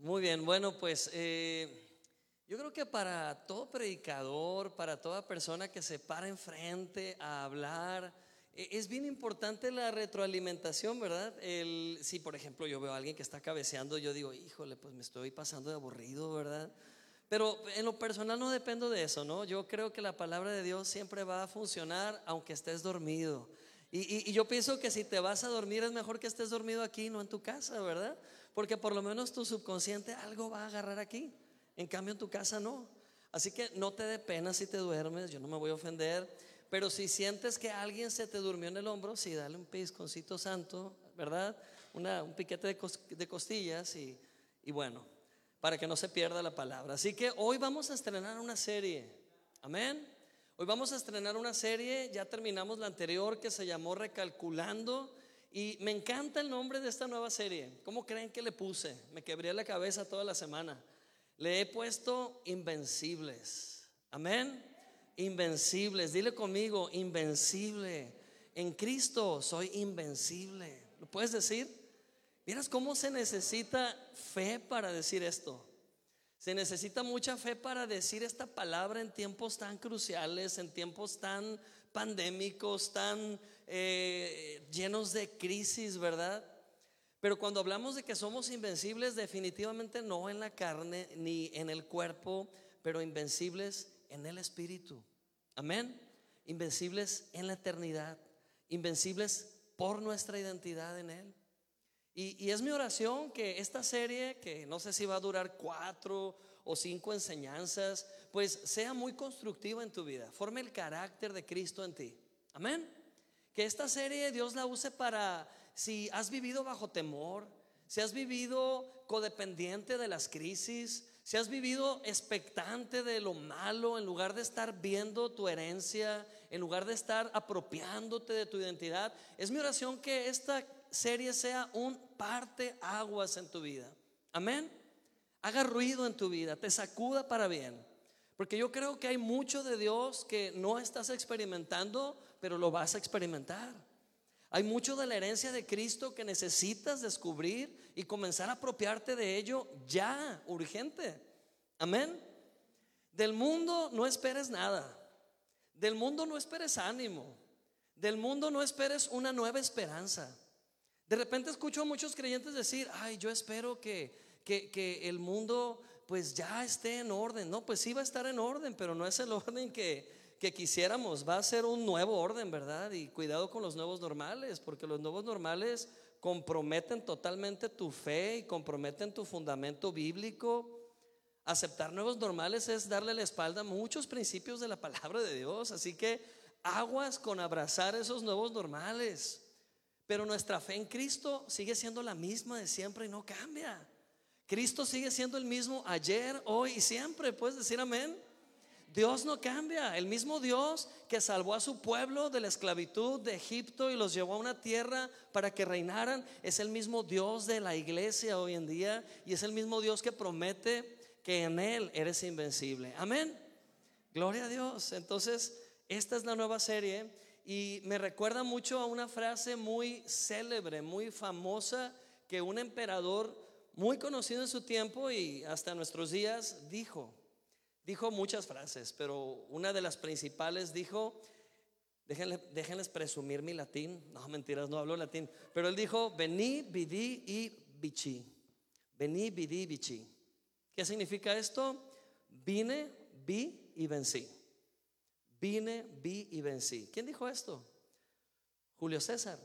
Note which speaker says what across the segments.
Speaker 1: Muy bien, bueno, pues eh, yo creo que para todo predicador, para toda persona que se para enfrente a hablar, e, es bien importante la retroalimentación, ¿verdad? El, si por ejemplo yo veo a alguien que está cabeceando, yo digo, híjole, pues me estoy pasando de aburrido, ¿verdad? Pero en lo personal no dependo de eso, ¿no? Yo creo que la palabra de Dios siempre va a funcionar aunque estés dormido. Y, yo pienso que si te vas a dormir es mejor que estés dormido aquí, no en tu casa, ¿verdad? Porque por lo menos tu subconsciente algo va a agarrar aquí. En cambio en tu casa no. Así que no te dé pena si te duermes, yo no me voy a ofender. Pero si sientes que alguien se te durmió en el hombro, sí, dale un pellizconcito santo, ¿verdad? un piquete de, costillas y, y bueno, para que no se pierda la palabra. Así que hoy vamos a estrenar una serie. Amén. Hoy vamos a estrenar una serie, ya terminamos la anterior que se llamó Recalculando y me encanta el nombre de esta nueva serie. ¿Cómo creen que le puse? Me quebré la cabeza toda la semana. Le he puesto Invencibles. Amén. Invencibles. Dile conmigo, invencible. En Cristo soy invencible. ¿Lo puedes decir? ¿Vieras cómo se necesita fe para decir esto? Se necesita mucha fe para decir esta palabra en tiempos tan cruciales, en tiempos tan pandémicos, tan eh, llenos de crisis, ¿verdad? Pero cuando hablamos de que somos invencibles, definitivamente no en la carne ni en el cuerpo, pero invencibles en el espíritu. Amén. Invencibles en la eternidad, invencibles por nuestra identidad en Él. Y, es mi oración que esta serie, que no sé si va a durar cuatro o cinco enseñanzas, pues sea muy constructiva en tu vida, forme el carácter de Cristo en ti. Amén. Que esta serie Dios la use para, si has vivido bajo temor, si has vivido codependiente de las crisis, si has vivido expectante de lo malo, en lugar de estar viendo tu herencia, en lugar de estar apropiándote de tu identidad, es mi oración que esta serie sea un parte aguas en tu vida. Amén. Haga ruido en tu vida, te sacuda para bien. Porque yo creo que hay mucho de Dios que no estás experimentando, pero lo vas a experimentar. Hay mucho de la herencia de Cristo que necesitas descubrir y comenzar a apropiarte de ello ya, urgente. Amén. Del mundo no esperes nada. Del mundo no esperes ánimo. Del mundo no esperes una nueva esperanza. De repente escucho a muchos creyentes decir, ay, yo espero que, que, el mundo pues ya esté en orden. No, pues sí va a estar en orden, pero no es el orden que, que quisiéramos. Va a ser un nuevo orden, ¿verdad? Y cuidado con los nuevos normales, porque los nuevos normales comprometen totalmente tu fe y comprometen tu fundamento bíblico. Aceptar nuevos normales es darle la espalda a muchos principios de la palabra de Dios. Así que aguas con abrazar esos nuevos normales. Pero nuestra fe en Cristo sigue siendo la misma de siempre y no cambia. Cristo sigue siendo el mismo ayer, hoy y siempre. ¿Puedes decir amén? Dios no cambia. El mismo Dios que salvó a su pueblo de la esclavitud de Egipto y los llevó a una tierra para que reinaran, es el mismo Dios de la iglesia hoy en día y es el mismo Dios que promete que en Él eres invencible. Amén. Gloria a Dios. Entonces, esta es la nueva serie y me recuerda mucho a una frase muy célebre, muy famosa, que un emperador muy conocido en su tiempo y hasta nuestros días dijo. Dijo muchas frases, pero una de las principales dijo, déjenles presumir mi latín, no mentiras, no hablo latín, pero él dijo, vení, vidi y bichi, vení, vidi, bichi. ¿Qué significa esto? Vine, vi y vencí. Vine, vi y vencí. ¿Quién dijo esto? Julio César.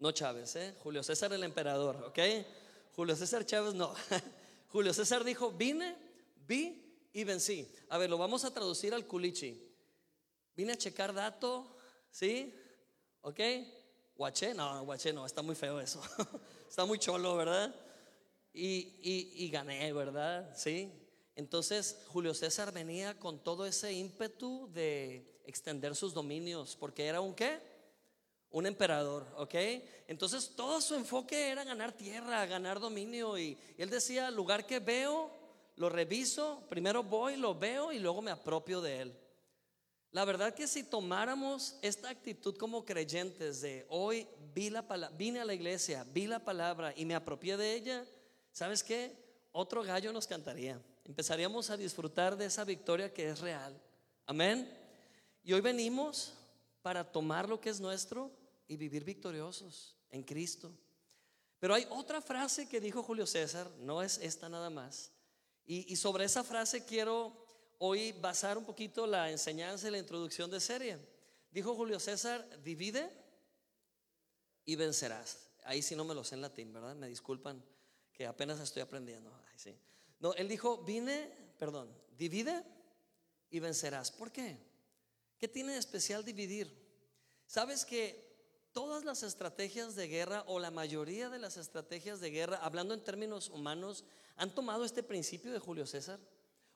Speaker 1: No Chávez, ¿eh? Julio César el emperador, ¿ok? Julio César Chávez no. Julio César dijo, vine, vi y vencí. A ver, lo vamos a traducir al culichi. Vine a checar dato, ¿sí? ¿Ok? Guaché, no, guaché no, está muy feo eso. está muy cholo, ¿verdad? Y, y, y gané, ¿verdad? Sí. Entonces Julio César venía con todo ese ímpetu de extender sus dominios, porque era un qué? Un emperador, ¿ok? Entonces todo su enfoque era ganar tierra, ganar dominio. Y, él decía, lugar que veo, lo reviso, primero voy, lo veo y luego me apropio de él. La verdad que si tomáramos esta actitud como creyentes de hoy vi la vine a la iglesia, vi la palabra y me apropié de ella, ¿sabes qué? otro gallo nos cantaría. Empezaríamos a disfrutar de esa victoria que es real. Amén. Y hoy venimos para tomar lo que es nuestro y vivir victoriosos en Cristo. Pero hay otra frase que dijo Julio César, no es esta nada más. Y, sobre esa frase quiero hoy basar un poquito la enseñanza y la introducción de serie. Dijo Julio César, divide y vencerás. Ahí sí no me lo sé en latín, ¿verdad? Me disculpan que apenas estoy aprendiendo. sí. No, él dijo, vine, perdón, divide y vencerás. ¿Por qué? ¿Qué tiene especial dividir? Sabes que todas las estrategias de guerra o la mayoría de las estrategias de guerra, hablando en términos humanos, han tomado este principio de Julio César.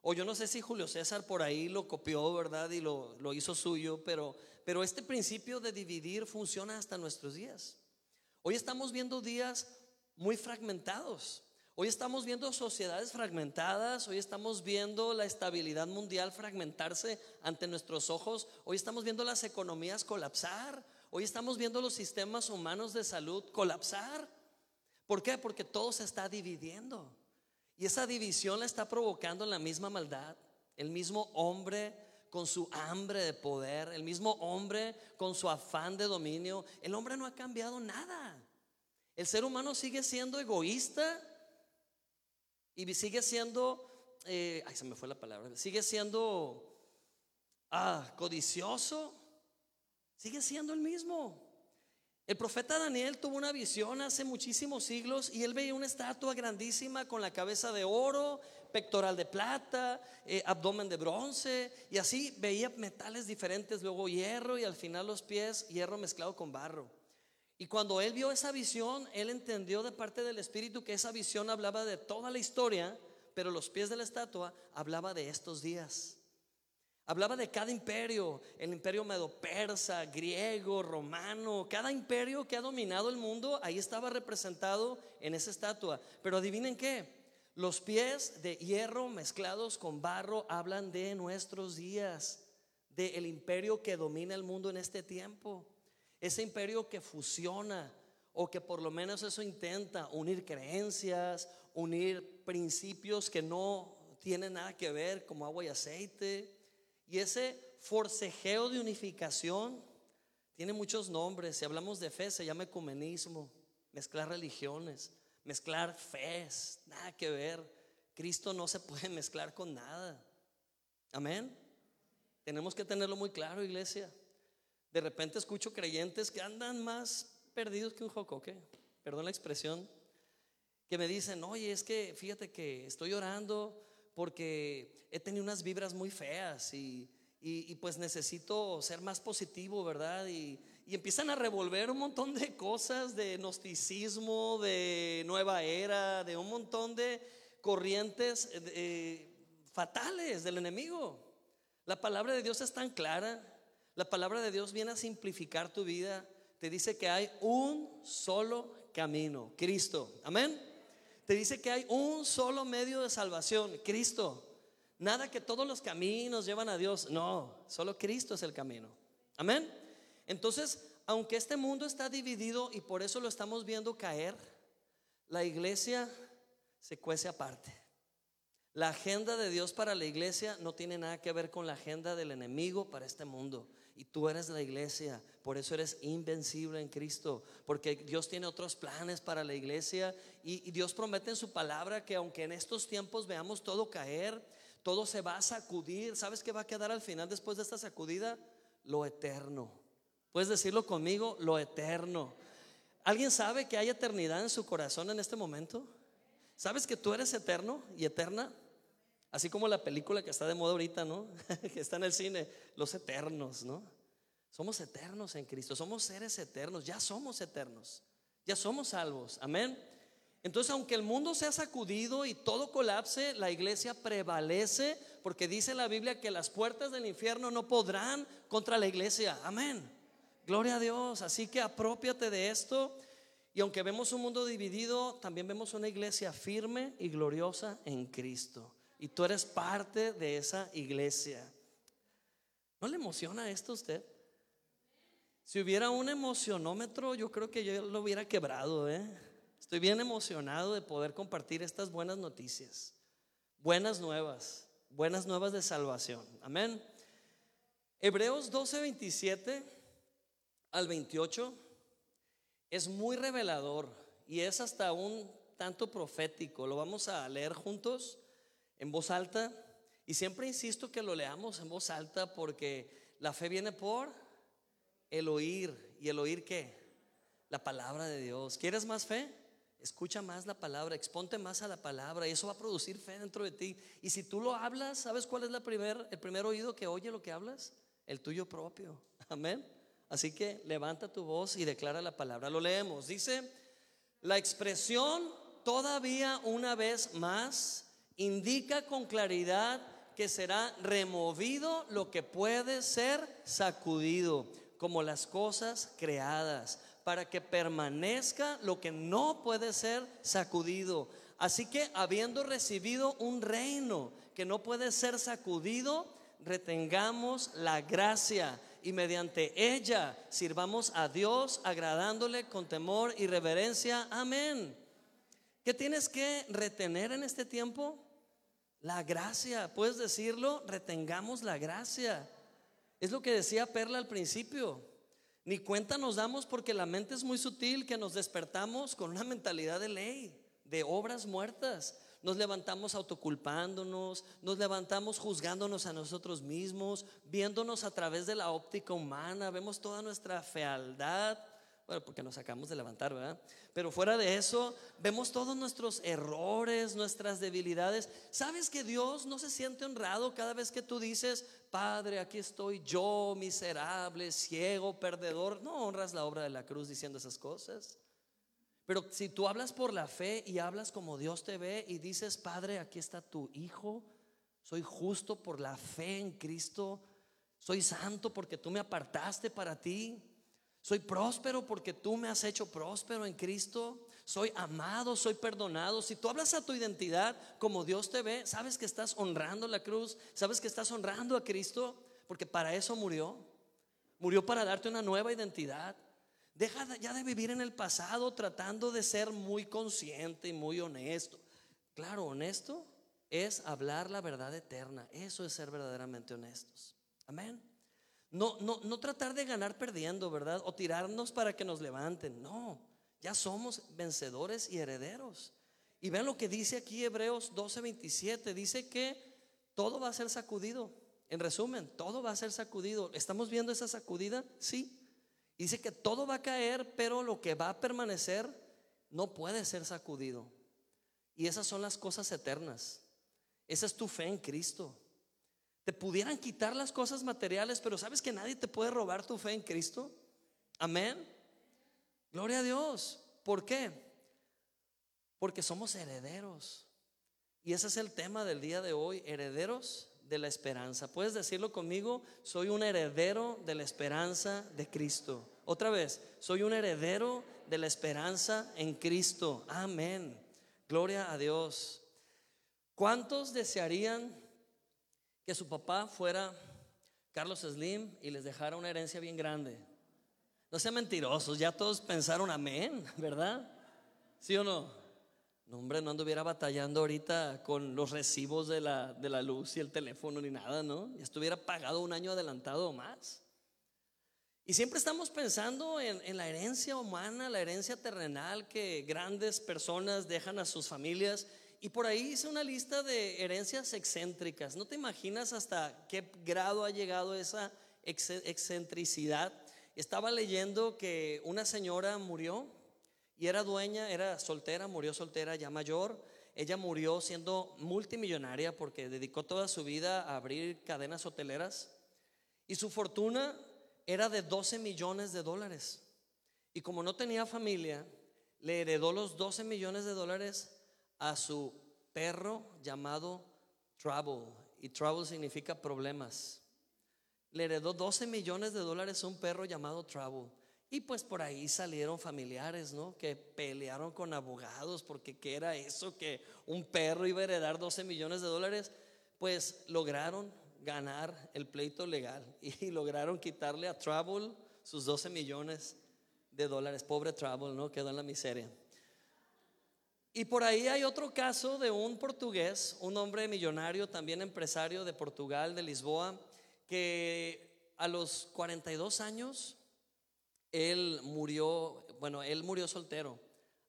Speaker 1: O yo no sé si Julio César por ahí lo copió, ¿verdad? Y lo, lo hizo suyo, pero, pero este principio de dividir funciona hasta nuestros días. Hoy estamos viendo días muy fragmentados. Hoy estamos viendo sociedades fragmentadas, hoy estamos viendo la estabilidad mundial fragmentarse ante nuestros ojos, hoy estamos viendo las economías colapsar, Hoy estamos viendo los sistemas humanos de salud colapsar. ¿Por qué? Porque todo se está dividiendo. Y esa división la está provocando la misma maldad. El mismo hombre con su hambre de poder, el mismo hombre con su afán de dominio. El hombre no ha cambiado nada. El ser humano sigue siendo egoísta y sigue siendo, eh, ay, se me fue la palabra, sigue siendo ah, codicioso Sigue siendo el mismo. El profeta Daniel tuvo una visión hace muchísimos siglos y él veía una estatua grandísima con la cabeza de oro, pectoral de plata, eh, abdomen de bronce y así veía metales diferentes, luego hierro y al final los pies hierro mezclado con barro. Y cuando él vio esa visión, él entendió de parte del Espíritu que esa visión hablaba de toda la historia, pero los pies de la estatua hablaba de estos días. Hablaba de cada imperio, el imperio medo-persa, griego, romano, cada imperio que ha dominado el mundo, ahí estaba representado en esa estatua. Pero adivinen qué, los pies de hierro mezclados con barro hablan de nuestros días, del imperio que domina el mundo en este tiempo, ese imperio que fusiona o que por lo menos eso intenta unir creencias, unir principios que no tienen nada que ver como agua y aceite y ese forcejeo de unificación tiene muchos nombres. Si hablamos de fe, se llama ecumenismo, mezclar religiones, mezclar fes, nada que ver. Cristo no se puede mezclar con nada. Amén. Tenemos que tenerlo muy claro, iglesia. De repente escucho creyentes que andan más perdidos que un jocoque, perdón la expresión, que me dicen, oye, es que fíjate que estoy orando porque he tenido unas vibras muy feas y, pues necesito ser más positivo, ¿verdad? Y, empiezan a revolver un montón de cosas de gnosticismo, de nueva era, de un montón de corrientes eh, fatales del enemigo. La palabra de Dios es tan clara, la palabra de Dios viene a simplificar tu vida, te dice que hay un solo camino, Cristo. Amén te dice que hay un solo medio de salvación, Cristo. Nada que todos los caminos llevan a Dios. No, solo Cristo es el camino. Amén. Entonces, aunque este mundo está dividido y por eso lo estamos viendo caer, la iglesia se cuece aparte. La agenda de Dios para la iglesia no tiene nada que ver con la agenda del enemigo para este mundo y tú eres la iglesia. Por eso eres invencible en Cristo, porque Dios tiene otros planes para la iglesia y, Dios promete en su palabra que aunque en estos tiempos veamos todo caer, todo se va a sacudir. ¿Sabes qué va a quedar al final después de esta sacudida? Lo eterno. ¿Puedes decirlo conmigo? Lo eterno. ¿Alguien sabe que hay eternidad en su corazón en este momento? ¿Sabes que tú eres eterno y eterna? Así como la película que está de moda ahorita, ¿no? que está en el cine, los eternos, ¿no? Somos eternos en Cristo, somos seres eternos, ya somos eternos, ya somos salvos, amén. Entonces, aunque el mundo sea sacudido y todo colapse, la iglesia prevalece porque dice la Biblia que las puertas del infierno no podrán contra la iglesia, amén. Gloria a Dios, así que apropiate de esto. Y aunque vemos un mundo dividido, también vemos una iglesia firme y gloriosa en Cristo y tú eres parte de esa iglesia. ¿No le emociona esto a usted? Si hubiera un emocionómetro, yo creo que yo lo hubiera quebrado, ¿eh? Estoy bien emocionado de poder compartir estas buenas noticias, buenas nuevas, buenas nuevas de salvación. Amén. Hebreos 12, 27 al 28 es muy revelador y es hasta un tanto profético. Lo vamos a leer juntos en voz alta y siempre insisto que lo leamos en voz alta porque la fe viene por el oír. ¿Y el oír qué? La palabra de Dios. ¿Quieres más fe? Escucha más la palabra, exponte más a la palabra y eso va a producir fe dentro de ti. Y si tú lo hablas, ¿sabes cuál es el primer oído que oye lo que hablas? El tuyo propio. Amén. Así que levanta tu voz y declara la palabra. Lo leemos. Dice, la expresión todavía una vez más indica con claridad que será removido lo que puede ser sacudido, como las cosas creadas, para que permanezca lo que no puede ser sacudido. Así que habiendo recibido un reino que no puede ser sacudido, retengamos la gracia y mediante ella sirvamos a Dios agradándole con temor y reverencia. Amén. ¿Qué tienes que retener en este tiempo? La gracia, puedes decirlo, retengamos la gracia. Es lo que decía Perla al principio. Ni cuenta nos damos porque la mente es muy sutil que nos despertamos con una mentalidad de ley, de obras muertas. Nos levantamos autoculpándonos, nos levantamos juzgándonos a nosotros mismos, viéndonos a través de la óptica humana, vemos toda nuestra fealdad, bueno, porque nos sacamos de levantar, ¿verdad? Pero fuera de eso, vemos todos nuestros errores, nuestras debilidades. ¿Sabes que Dios no se siente honrado cada vez que tú dices, Padre, aquí estoy yo, miserable, ciego, perdedor? No honras la obra de la cruz diciendo esas cosas. Pero si tú hablas por la fe y hablas como Dios te ve y dices, Padre, aquí está tu Hijo, soy justo por la fe en Cristo, soy santo porque tú me apartaste para ti. Soy próspero porque tú me has hecho próspero en Cristo. Soy amado, soy perdonado. Si tú hablas a tu identidad como Dios te ve, sabes que estás honrando la cruz, sabes que estás honrando a Cristo, porque para eso murió. Murió para darte una nueva identidad. Deja ya de vivir en el pasado tratando de ser muy consciente y muy honesto. Claro, honesto es hablar la verdad eterna. Eso es ser verdaderamente honestos. Amén. No, no, no tratar de ganar perdiendo, ¿verdad? O tirarnos para que nos levanten. No, ya somos vencedores y herederos. Y vean lo que dice aquí Hebreos 12:27. Dice que todo va a ser sacudido. En resumen, todo va a ser sacudido. ¿Estamos viendo esa sacudida? Sí. Dice que todo va a caer, pero lo que va a permanecer no puede ser sacudido. Y esas son las cosas eternas. Esa es tu fe en Cristo. Te pudieran quitar las cosas materiales, pero sabes que nadie te puede robar tu fe en Cristo. Amén. Gloria a Dios. ¿Por qué? Porque somos herederos. Y ese es el tema del día de hoy, herederos de la esperanza. ¿Puedes decirlo conmigo? Soy un heredero de la esperanza de Cristo. Otra vez, soy un heredero de la esperanza en Cristo. Amén. Gloria a Dios. ¿Cuántos desearían que su papá fuera Carlos Slim y les dejara una herencia bien grande. No sean mentirosos, ya todos pensaron amén, ¿verdad? ¿Sí o no? No, hombre, no anduviera batallando ahorita con los recibos de la, de la luz y el teléfono ni nada, ¿no? Ya estuviera pagado un año adelantado o más. Y siempre estamos pensando en, en, la herencia humana, la herencia terrenal que grandes personas dejan a sus familias y por ahí hice una lista de herencias excéntricas. ¿No te imaginas hasta qué grado ha llegado esa excentricidad? Estaba leyendo que una señora murió y era dueña, era soltera, murió soltera ya mayor. Ella murió siendo multimillonaria porque dedicó toda su vida a abrir cadenas hoteleras y su fortuna era de 12 millones de dólares. Y como no tenía familia, le heredó los 12 millones de dólares a su perro llamado Trouble. Y Trouble significa problemas. Le heredó 12 millones de dólares a un perro llamado Trouble. Y pues por ahí salieron familiares, ¿no? Que pelearon con abogados porque qué era eso que un perro iba a heredar 12 millones de dólares. Pues lograron ganar el pleito legal y lograron quitarle a Trouble sus 12 millones de dólares. Pobre Trouble, ¿no? Quedó en la miseria. Y por ahí hay otro caso de un portugués, un hombre millonario, también empresario de Portugal, de Lisboa, que a los 42 años, él murió, bueno, él murió soltero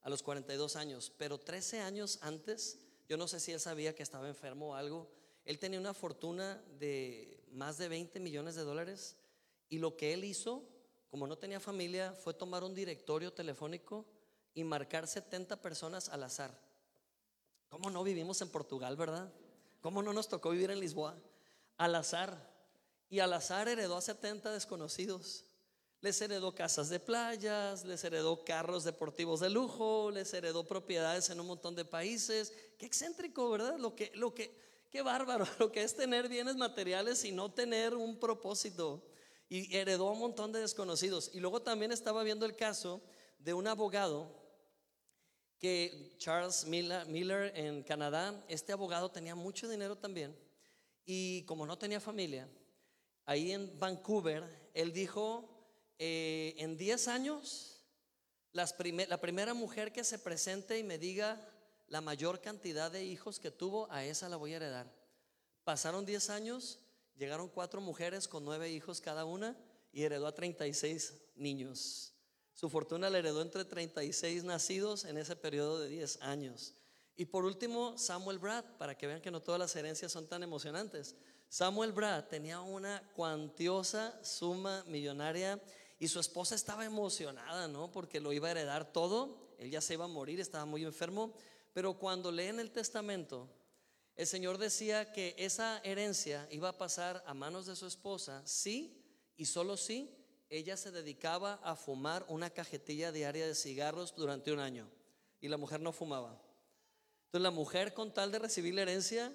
Speaker 1: a los 42 años, pero 13 años antes, yo no sé si él sabía que estaba enfermo o algo, él tenía una fortuna de más de 20 millones de dólares y lo que él hizo, como no tenía familia, fue tomar un directorio telefónico y marcar 70 personas al azar. ¿Cómo no vivimos en Portugal, verdad? ¿Cómo no nos tocó vivir en Lisboa? Al azar. Y al azar heredó a 70 desconocidos. Les heredó casas de playas, les heredó carros deportivos de lujo, les heredó propiedades en un montón de países. Qué excéntrico, ¿verdad? Lo que, lo que, qué bárbaro, lo que es tener bienes materiales y no tener un propósito. Y heredó a un montón de desconocidos. Y luego también estaba viendo el caso de un abogado que Charles Miller en Canadá, este abogado tenía mucho dinero también. Y como no tenía familia, ahí en Vancouver, él dijo, eh, en 10 años, la primera mujer que se presente y me diga la mayor cantidad de hijos que tuvo, a esa la voy a heredar. Pasaron 10 años, llegaron cuatro mujeres con nueve hijos cada una y heredó a 36 niños. Su fortuna la heredó entre 36 nacidos en ese periodo de 10 años. Y por último, Samuel Brad, para que vean que no todas las herencias son tan emocionantes. Samuel Brad tenía una cuantiosa suma millonaria y su esposa estaba emocionada, ¿no? Porque lo iba a heredar todo. Él ya se iba a morir, estaba muy enfermo. Pero cuando leen el testamento, el Señor decía que esa herencia iba a pasar a manos de su esposa, sí y solo sí ella se dedicaba a fumar una cajetilla diaria de cigarros durante un año y la mujer no fumaba. Entonces la mujer con tal de recibir la herencia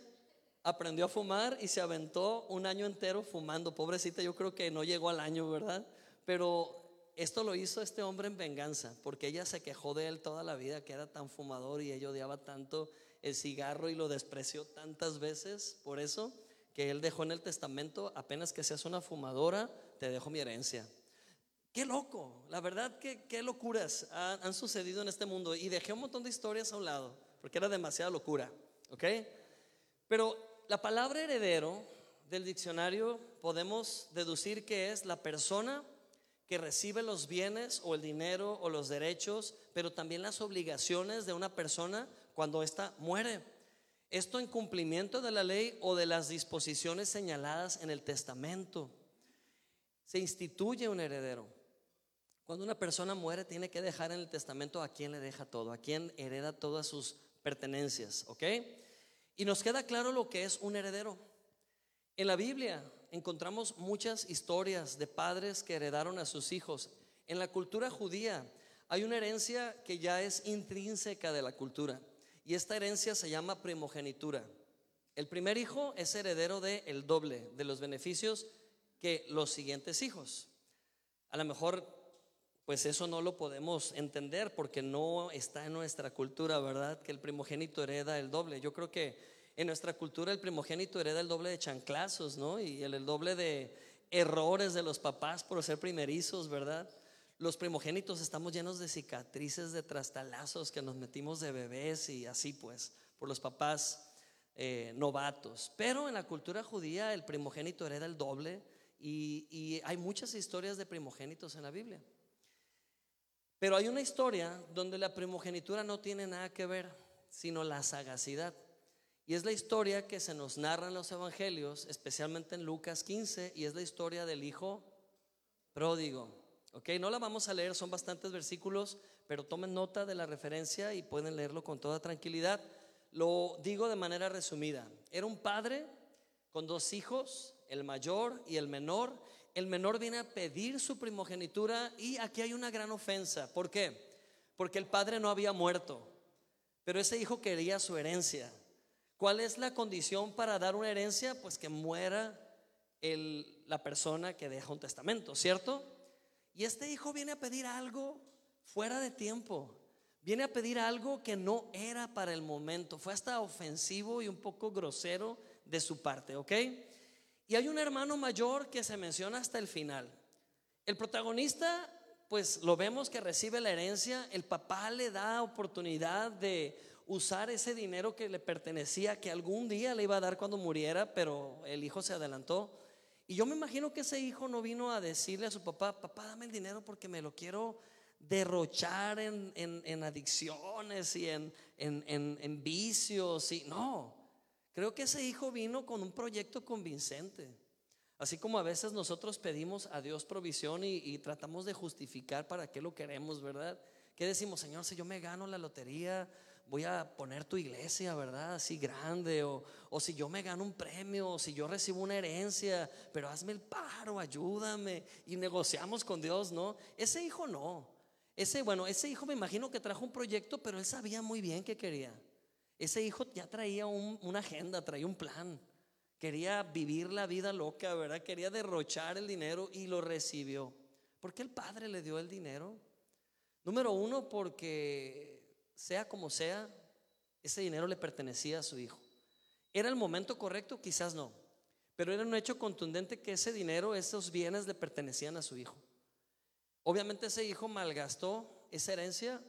Speaker 1: aprendió a fumar y se aventó un año entero fumando. Pobrecita, yo creo que no llegó al año, ¿verdad? Pero esto lo hizo este hombre en venganza, porque ella se quejó de él toda la vida, que era tan fumador y ella odiaba tanto el cigarro y lo despreció tantas veces por eso, que él dejó en el testamento, apenas que seas una fumadora, te dejo mi herencia. Qué loco, la verdad que qué locuras han, han sucedido en este mundo. Y dejé un montón de historias a un lado, porque era demasiada locura, ¿ok? Pero la palabra heredero del diccionario podemos deducir que es la persona que recibe los bienes o el dinero o los derechos, pero también las obligaciones de una persona cuando ésta muere. Esto en cumplimiento de la ley o de las disposiciones señaladas en el testamento. Se instituye un heredero. Cuando una persona muere, tiene que dejar en el testamento a quién le deja todo, a quién hereda todas sus pertenencias, ¿ok? Y nos queda claro lo que es un heredero. En la Biblia encontramos muchas historias de padres que heredaron a sus hijos. En la cultura judía hay una herencia que ya es intrínseca de la cultura y esta herencia se llama primogenitura. El primer hijo es heredero de el doble de los beneficios que los siguientes hijos. A lo mejor pues eso no lo podemos entender porque no está en nuestra cultura, ¿verdad? Que el primogénito hereda el doble. Yo creo que en nuestra cultura el primogénito hereda el doble de chanclazos, ¿no? Y el, doble de errores de los papás por ser primerizos, ¿verdad? Los primogénitos estamos llenos de cicatrices, de trastalazos que nos metimos de bebés y así pues, por los papás eh, novatos. Pero en la cultura judía el primogénito hereda el doble y, y hay muchas historias de primogénitos en la Biblia. Pero hay una historia donde la primogenitura no tiene nada que ver, sino la sagacidad. Y es la historia que se nos narra en los evangelios, especialmente en Lucas 15, y es la historia del hijo pródigo. Ok, no la vamos a leer, son bastantes versículos, pero tomen nota de la referencia y pueden leerlo con toda tranquilidad. Lo digo de manera resumida. Era un padre con dos hijos, el mayor y el menor. El menor viene a pedir su primogenitura y aquí hay una gran ofensa. ¿Por qué? Porque el padre no había muerto, pero ese hijo quería su herencia. ¿Cuál es la condición para dar una herencia? Pues que muera la persona que deja un testamento, ¿cierto? Y este hijo viene a pedir algo fuera de tiempo. Viene a pedir algo que no era para el momento. Fue hasta ofensivo y un poco grosero de su parte, ¿ok? Y hay un hermano mayor que se menciona hasta el final. El protagonista, pues lo vemos que recibe la herencia. El papá le da oportunidad de usar ese dinero que le pertenecía, que algún día le iba a dar cuando muriera, pero el hijo se adelantó. Y yo me imagino que ese hijo no vino a decirle a su papá, papá, dame el dinero porque me lo quiero derrochar en, adicciones y en, en, vicios. Y, no, creo que ese hijo vino con un proyecto convincente. Así como a veces nosotros pedimos a Dios provisión y, tratamos de justificar para qué lo queremos, ¿verdad? ¿Qué decimos, Señor, si yo me gano la lotería, voy a poner tu iglesia, ¿verdad? Así grande, o, o, si yo me gano un premio, o si yo recibo una herencia, pero hazme el paro, ayúdame, y negociamos con Dios, ¿no? Ese hijo no. Ese, bueno, ese hijo me imagino que trajo un proyecto, pero él sabía muy bien qué quería. Ese hijo ya traía una agenda, traía un plan. Quería vivir la vida loca, ¿verdad? Quería derrochar el dinero y lo recibió. ¿Por qué el padre le dio el dinero? Número uno, porque sea como sea, ese dinero le pertenecía a su hijo. ¿Era el momento correcto? Quizás no. Pero era un hecho contundente que ese dinero, esos bienes le pertenecían a su hijo. Obviamente ese hijo malgastó esa herencia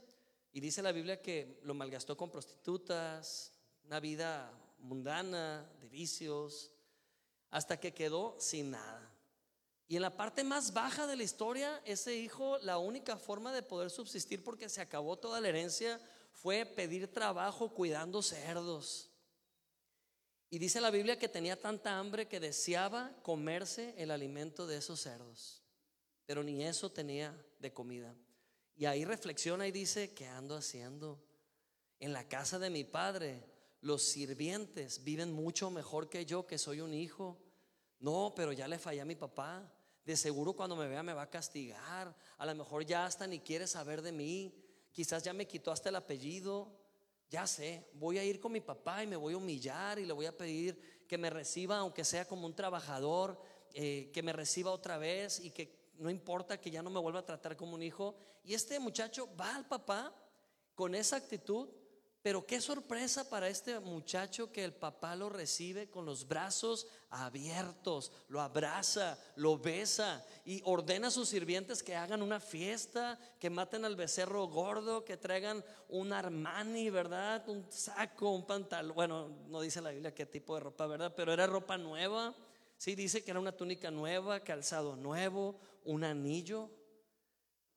Speaker 1: y dice la Biblia que lo malgastó con prostitutas, una vida mundana, de vicios, hasta que quedó sin nada. Y en la parte más baja de la historia, ese hijo, la única forma de poder subsistir porque se acabó toda la herencia fue pedir trabajo cuidando cerdos. Y dice la Biblia que tenía tanta hambre que deseaba comerse el alimento de esos cerdos pero ni eso tenía de comida. Y ahí reflexiona y dice, ¿qué ando haciendo? En la casa de mi padre, los sirvientes viven mucho mejor que yo, que soy un hijo. No, pero ya le fallé a mi papá. De seguro cuando me vea me va a castigar. A lo mejor ya hasta ni quiere saber de mí. Quizás ya me quitó hasta el apellido. Ya sé, voy a ir con mi papá y me voy a humillar y le voy a pedir que me reciba, aunque sea como un trabajador, eh, que me reciba otra vez y que no importa que ya no me vuelva a tratar como un hijo. Y este muchacho va al papá con esa actitud, pero qué sorpresa para este muchacho que el papá lo recibe con los brazos abiertos, lo abraza, lo besa y ordena a sus sirvientes que hagan una fiesta, que maten al becerro gordo, que traigan un Armani, ¿verdad? Un saco, un pantalón. Bueno, no dice la Biblia qué tipo de ropa, ¿verdad? Pero era ropa nueva. Sí, dice que era una túnica nueva, calzado nuevo, un anillo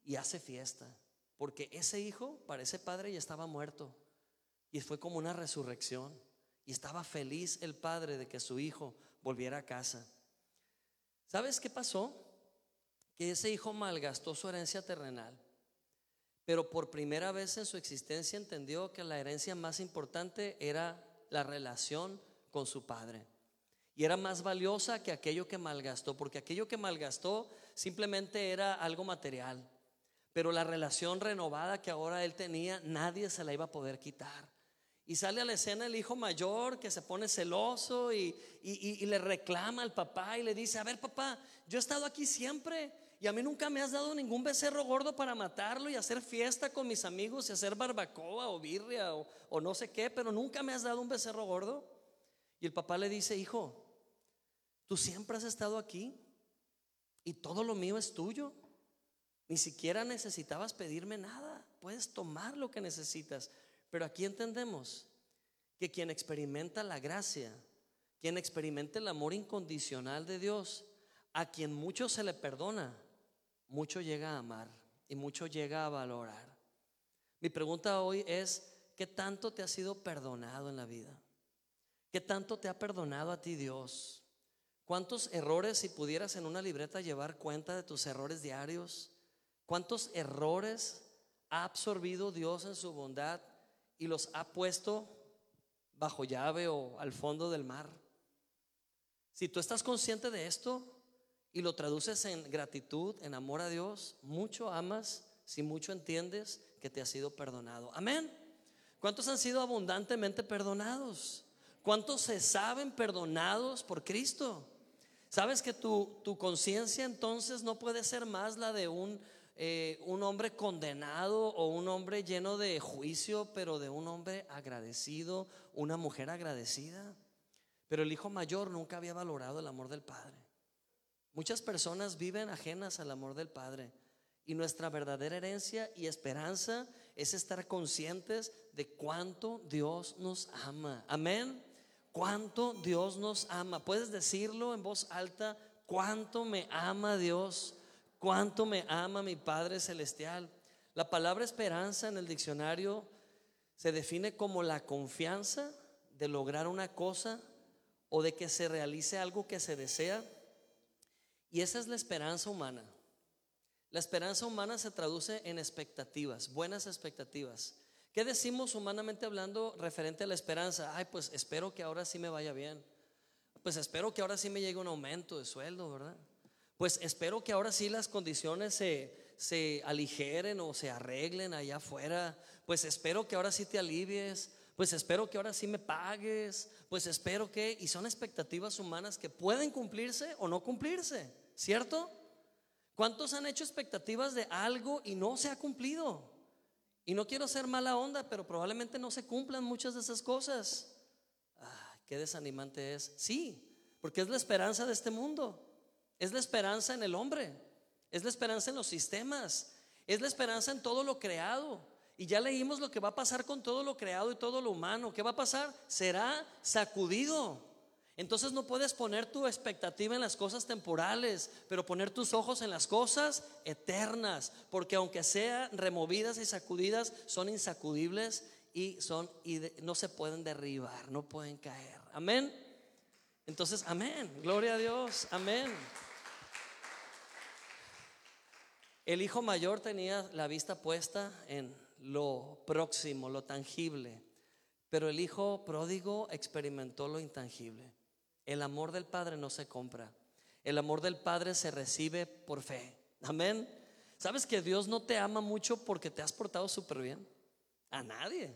Speaker 1: y hace fiesta. Porque ese hijo, para ese padre, ya estaba muerto. Y fue como una resurrección. Y estaba feliz el padre de que su hijo volviera a casa. ¿Sabes qué pasó? Que ese hijo malgastó su herencia terrenal. Pero por primera vez en su existencia entendió que la herencia más importante era la relación con su padre. Y era más valiosa que aquello que malgastó, porque aquello que malgastó simplemente era algo material. Pero la relación renovada que ahora él tenía, nadie se la iba a poder quitar. Y sale a la escena el hijo mayor que se pone celoso y, le reclama al papá y le dice, a ver papá, yo he estado aquí siempre y a mí nunca me has dado ningún becerro gordo para matarlo y hacer fiesta con mis amigos y hacer barbacoa o birria o, no sé qué, pero nunca me has dado un becerro gordo. Y el papá le dice, hijo, tú siempre has estado aquí y todo lo mío es tuyo. Ni siquiera necesitabas pedirme nada. Puedes tomar lo que necesitas. Pero aquí entendemos que quien experimenta la gracia, quien experimenta el amor incondicional de Dios, a quien mucho se le perdona, mucho llega a amar y mucho llega a valorar. Mi pregunta hoy es, ¿qué tanto te ha sido perdonado en la vida? ¿Qué tanto te ha perdonado a ti Dios? ¿Cuántos errores, si pudieras en una libreta llevar cuenta de tus errores diarios? ¿Cuántos errores ha absorbido Dios en su bondad y los ha puesto bajo llave o al fondo del mar? Si tú estás consciente de esto y lo traduces en gratitud, en amor a Dios, mucho amas, si mucho entiendes que te ha sido perdonado. Amén. ¿Cuántos han sido abundantemente perdonados? ¿Cuántos se saben perdonados por Cristo? Sabes que tu, tu conciencia entonces no puede ser más la de un, eh, un hombre condenado o un hombre lleno de juicio, pero de un hombre agradecido, una mujer agradecida. Pero el hijo mayor nunca había valorado el amor del padre. Muchas personas viven ajenas al amor del padre Y nuestra verdadera herencia y esperanza es estar conscientes de cuánto Dios nos ama. Amén. Cuánto Dios nos ama. Puedes decirlo en voz alta, cuánto me ama Dios, cuánto me ama mi Padre Celestial. La palabra esperanza en el diccionario se define como la confianza de lograr una cosa o de que se realice algo que se desea. Y esa es la esperanza humana. La esperanza humana se traduce en expectativas, buenas expectativas. ¿Qué decimos humanamente hablando referente a la esperanza? Ay, pues espero que ahora sí me vaya bien. Pues espero que ahora sí me llegue un aumento de sueldo, ¿verdad? Pues espero que ahora sí las condiciones se, se aligeren o se arreglen allá afuera. Pues espero que ahora sí te alivies. Pues espero que ahora sí me pagues. Pues espero que... Y son expectativas humanas que pueden cumplirse o no cumplirse, ¿cierto? ¿Cuántos han hecho expectativas de algo y no se ha cumplido? Y no quiero ser mala onda, pero probablemente no se cumplan muchas de esas cosas. qué desanimante es. Sí, porque es la esperanza de este mundo. Es la esperanza en el hombre. Es la esperanza en los sistemas. Es la esperanza en todo lo creado. Y ya leímos lo que va a pasar con todo lo creado y todo lo humano. ¿Qué va a pasar? Será sacudido. Entonces no puedes poner tu expectativa en las cosas temporales, pero poner tus ojos en las cosas eternas, porque aunque sean removidas y sacudidas, son insacudibles y son y no se pueden derribar, no pueden caer. Amén. Entonces, amén. Gloria a Dios. Amén. El hijo mayor tenía la vista puesta en lo próximo, lo tangible, pero el hijo pródigo experimentó lo intangible. El amor del Padre no se compra. El amor del Padre se recibe por fe. Amén. ¿Sabes que Dios no te ama mucho porque te has portado súper bien? A nadie.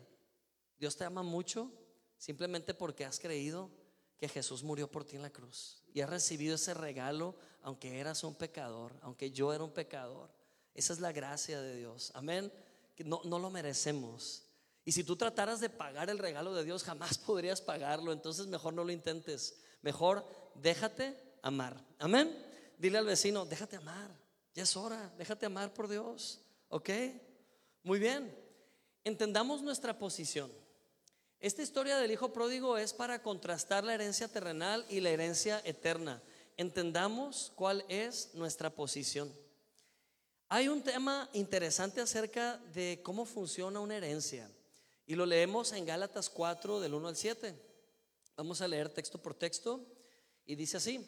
Speaker 1: Dios te ama mucho simplemente porque has creído que Jesús murió por ti en la cruz y has recibido ese regalo aunque eras un pecador, aunque yo era un pecador. Esa es la gracia de Dios. Amén. No, no lo merecemos. Y si tú trataras de pagar el regalo de Dios, jamás podrías pagarlo. Entonces mejor no lo intentes. Mejor déjate amar. Amén. Dile al vecino, déjate amar. Ya es hora, déjate amar por Dios. ¿Ok? Muy bien. Entendamos nuestra posición. Esta historia del hijo pródigo es para contrastar la herencia terrenal y la herencia eterna. Entendamos cuál es nuestra posición. Hay un tema interesante acerca de cómo funciona una herencia y lo leemos en Gálatas 4 del 1 al 7. Vamos a leer texto por texto y dice así,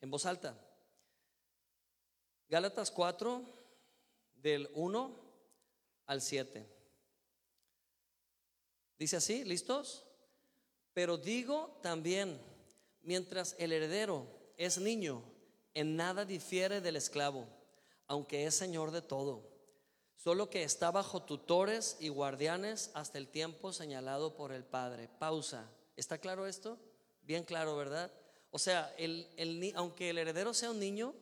Speaker 1: en voz alta. Gálatas 4, del 1 al 7. Dice así, ¿listos? Pero digo también, mientras el heredero es niño, en nada difiere del esclavo, aunque es señor de todo, solo que está bajo tutores y guardianes hasta el tiempo señalado por el Padre. Pausa. ¿Está claro esto? Bien claro, ¿verdad? O sea, el, aunque el heredero sea un niño,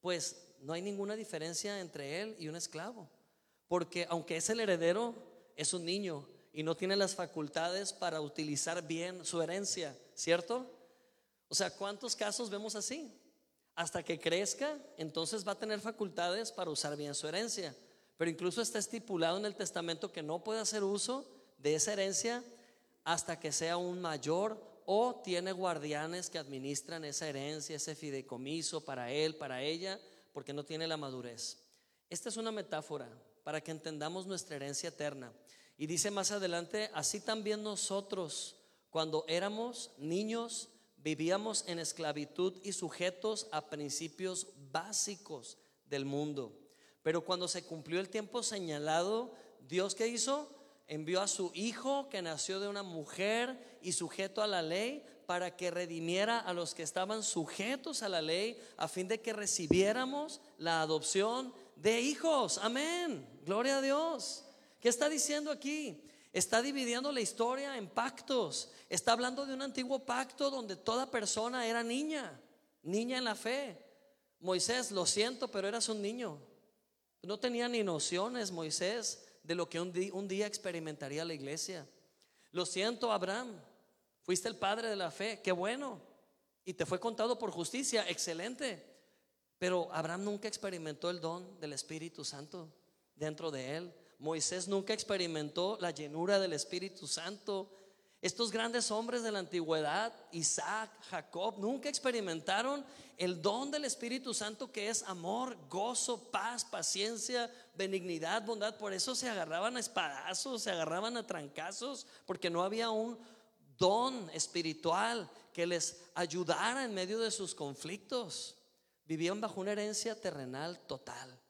Speaker 1: pues no hay ninguna diferencia entre él y un esclavo. Porque aunque es el heredero, es un niño y no tiene las facultades para utilizar bien su herencia, ¿cierto? O sea, ¿cuántos casos vemos así? Hasta que crezca, entonces va a tener facultades para usar bien su herencia. Pero incluso está estipulado en el testamento que no puede hacer uso de esa herencia hasta que sea un mayor o tiene guardianes que administran esa herencia, ese fideicomiso para él, para ella, porque no tiene la madurez. Esta es una metáfora para que entendamos nuestra herencia eterna. Y dice más adelante, así también nosotros, cuando éramos niños, vivíamos en esclavitud y sujetos a principios básicos del mundo. Pero cuando se cumplió el tiempo señalado, Dios qué hizo? Envió a su hijo que nació de una mujer y sujeto a la ley para que redimiera a los que estaban sujetos a la ley a fin de que recibiéramos la adopción de hijos. Amén. Gloria a Dios. ¿Qué está diciendo aquí? Está dividiendo la historia en pactos. Está hablando de un antiguo pacto donde toda persona era niña, niña en la fe. Moisés, lo siento, pero eras un niño. No tenía ni nociones, Moisés de lo que un día, experimentaría la iglesia. Lo siento, Abraham, fuiste el padre de la fe, qué bueno. Y te fue contado por justicia, excelente. Pero Abraham nunca experimentó el don del Espíritu Santo dentro de él. Moisés nunca experimentó la llenura del Espíritu Santo. Estos grandes hombres de la antigüedad, Isaac, Jacob, nunca experimentaron el don del Espíritu Santo que es amor, gozo, paz, paciencia, benignidad, bondad. Por eso se agarraban a espadazos, se agarraban a trancazos, porque no había un don espiritual que les ayudara en medio de sus conflictos. Vivían bajo una herencia terrenal total.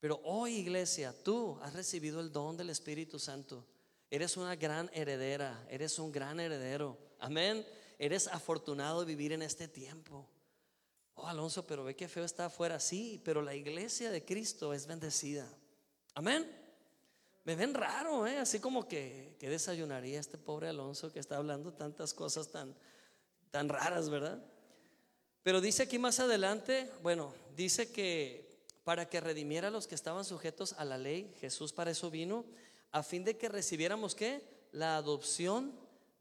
Speaker 1: Pero hoy, iglesia, tú has recibido el don del Espíritu Santo. Eres una gran heredera, eres un gran heredero. Amén. Eres afortunado de vivir en este tiempo. Oh, Alonso, pero ve que feo está afuera. Sí, pero la iglesia de Cristo es bendecida. Amén. Me ven raro, ¿eh? así como que, que desayunaría este pobre Alonso que está hablando tantas cosas tan, tan raras, ¿verdad? Pero dice aquí más adelante, bueno, dice que para que redimiera a los que estaban sujetos a la ley, Jesús para eso vino a fin de que recibiéramos qué? La adopción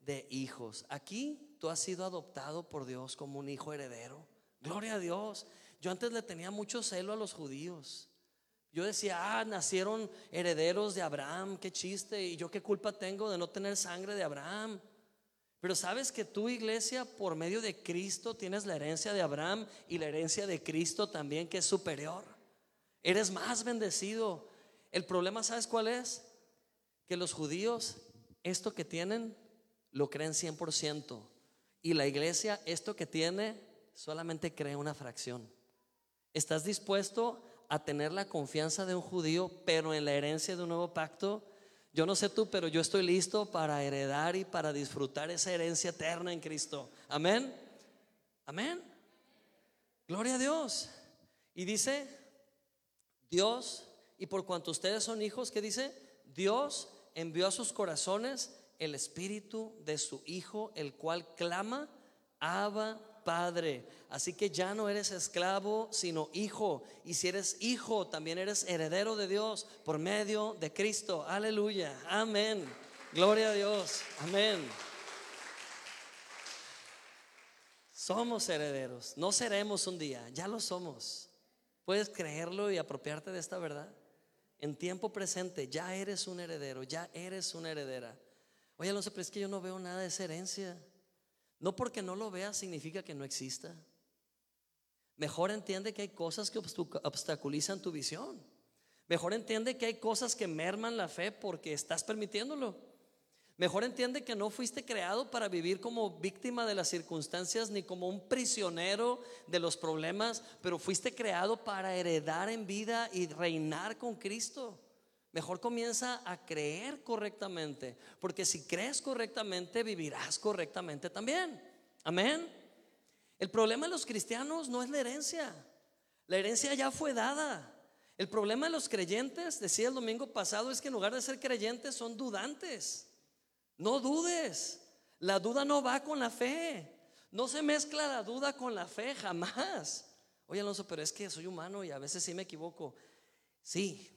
Speaker 1: de hijos. Aquí tú has sido adoptado por Dios como un hijo heredero. Gloria a Dios. Yo antes le tenía mucho celo a los judíos. Yo decía, ah, nacieron herederos de Abraham, qué chiste, y yo qué culpa tengo de no tener sangre de Abraham. Pero sabes que tu iglesia, por medio de Cristo, tienes la herencia de Abraham y la herencia de Cristo también, que es superior. Eres más bendecido. El problema, ¿sabes cuál es? Que los judíos esto que tienen lo creen 100% y la iglesia esto que tiene solamente cree una fracción. ¿Estás dispuesto a tener la confianza de un judío, pero en la herencia de un nuevo pacto? Yo no sé tú, pero yo estoy listo para heredar y para disfrutar esa herencia eterna en Cristo. Amén. Amén. Gloria a Dios. Y dice, Dios, y por cuanto ustedes son hijos, ¿qué dice? Dios envió a sus corazones el espíritu de su Hijo, el cual clama, Abba Padre. Así que ya no eres esclavo, sino hijo. Y si eres hijo, también eres heredero de Dios por medio de Cristo. Aleluya. Amén. Gloria a Dios. Amén. Somos herederos. No seremos un día, ya lo somos. ¿Puedes creerlo y apropiarte de esta verdad? En tiempo presente, ya eres un heredero, ya eres una heredera. Oye, Alonso, pero es que yo no veo nada de esa herencia. No porque no lo veas significa que no exista. Mejor entiende que hay cosas que obstaculizan tu visión. Mejor entiende que hay cosas que merman la fe porque estás permitiéndolo. Mejor entiende que no fuiste creado para vivir como víctima de las circunstancias ni como un prisionero de los problemas, pero fuiste creado para heredar en vida y reinar con Cristo. Mejor comienza a creer correctamente, porque si crees correctamente, vivirás correctamente también. Amén. El problema de los cristianos no es la herencia. La herencia ya fue dada. El problema de los creyentes, decía el domingo pasado, es que en lugar de ser creyentes son dudantes. No dudes. La duda no va con la fe. No se mezcla la duda con la fe, jamás. Oye, Alonso, pero es que soy humano y a veces sí me equivoco. Sí,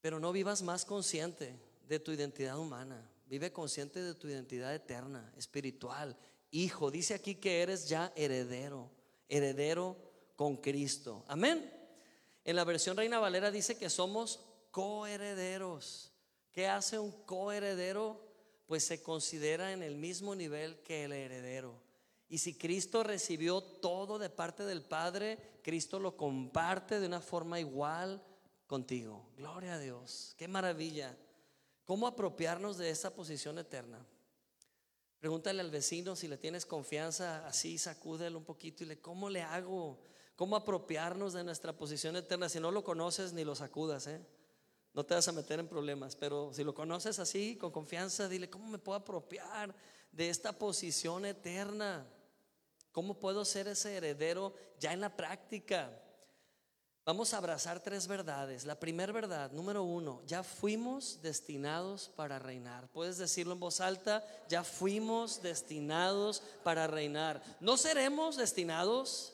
Speaker 1: pero no vivas más consciente de tu identidad humana. Vive consciente de tu identidad eterna, espiritual. Hijo, dice aquí que eres ya heredero, heredero con Cristo. Amén. En la versión Reina Valera dice que somos coherederos. ¿Qué hace un coheredero? Pues se considera en el mismo nivel que el heredero. Y si Cristo recibió todo de parte del Padre, Cristo lo comparte de una forma igual contigo. Gloria a Dios. Qué maravilla. ¿Cómo apropiarnos de esa posición eterna? Pregúntale al vecino si le tienes confianza, así sacúdelo un poquito y le, ¿cómo le hago? ¿Cómo apropiarnos de nuestra posición eterna? Si no lo conoces, ni lo sacudas, ¿eh? No te vas a meter en problemas, pero si lo conoces así, con confianza, dile, ¿cómo me puedo apropiar de esta posición eterna? ¿Cómo puedo ser ese heredero ya en la práctica? Vamos a abrazar tres verdades. La primera verdad, número uno, ya fuimos destinados para reinar. Puedes decirlo en voz alta, ya fuimos destinados para reinar. No seremos destinados,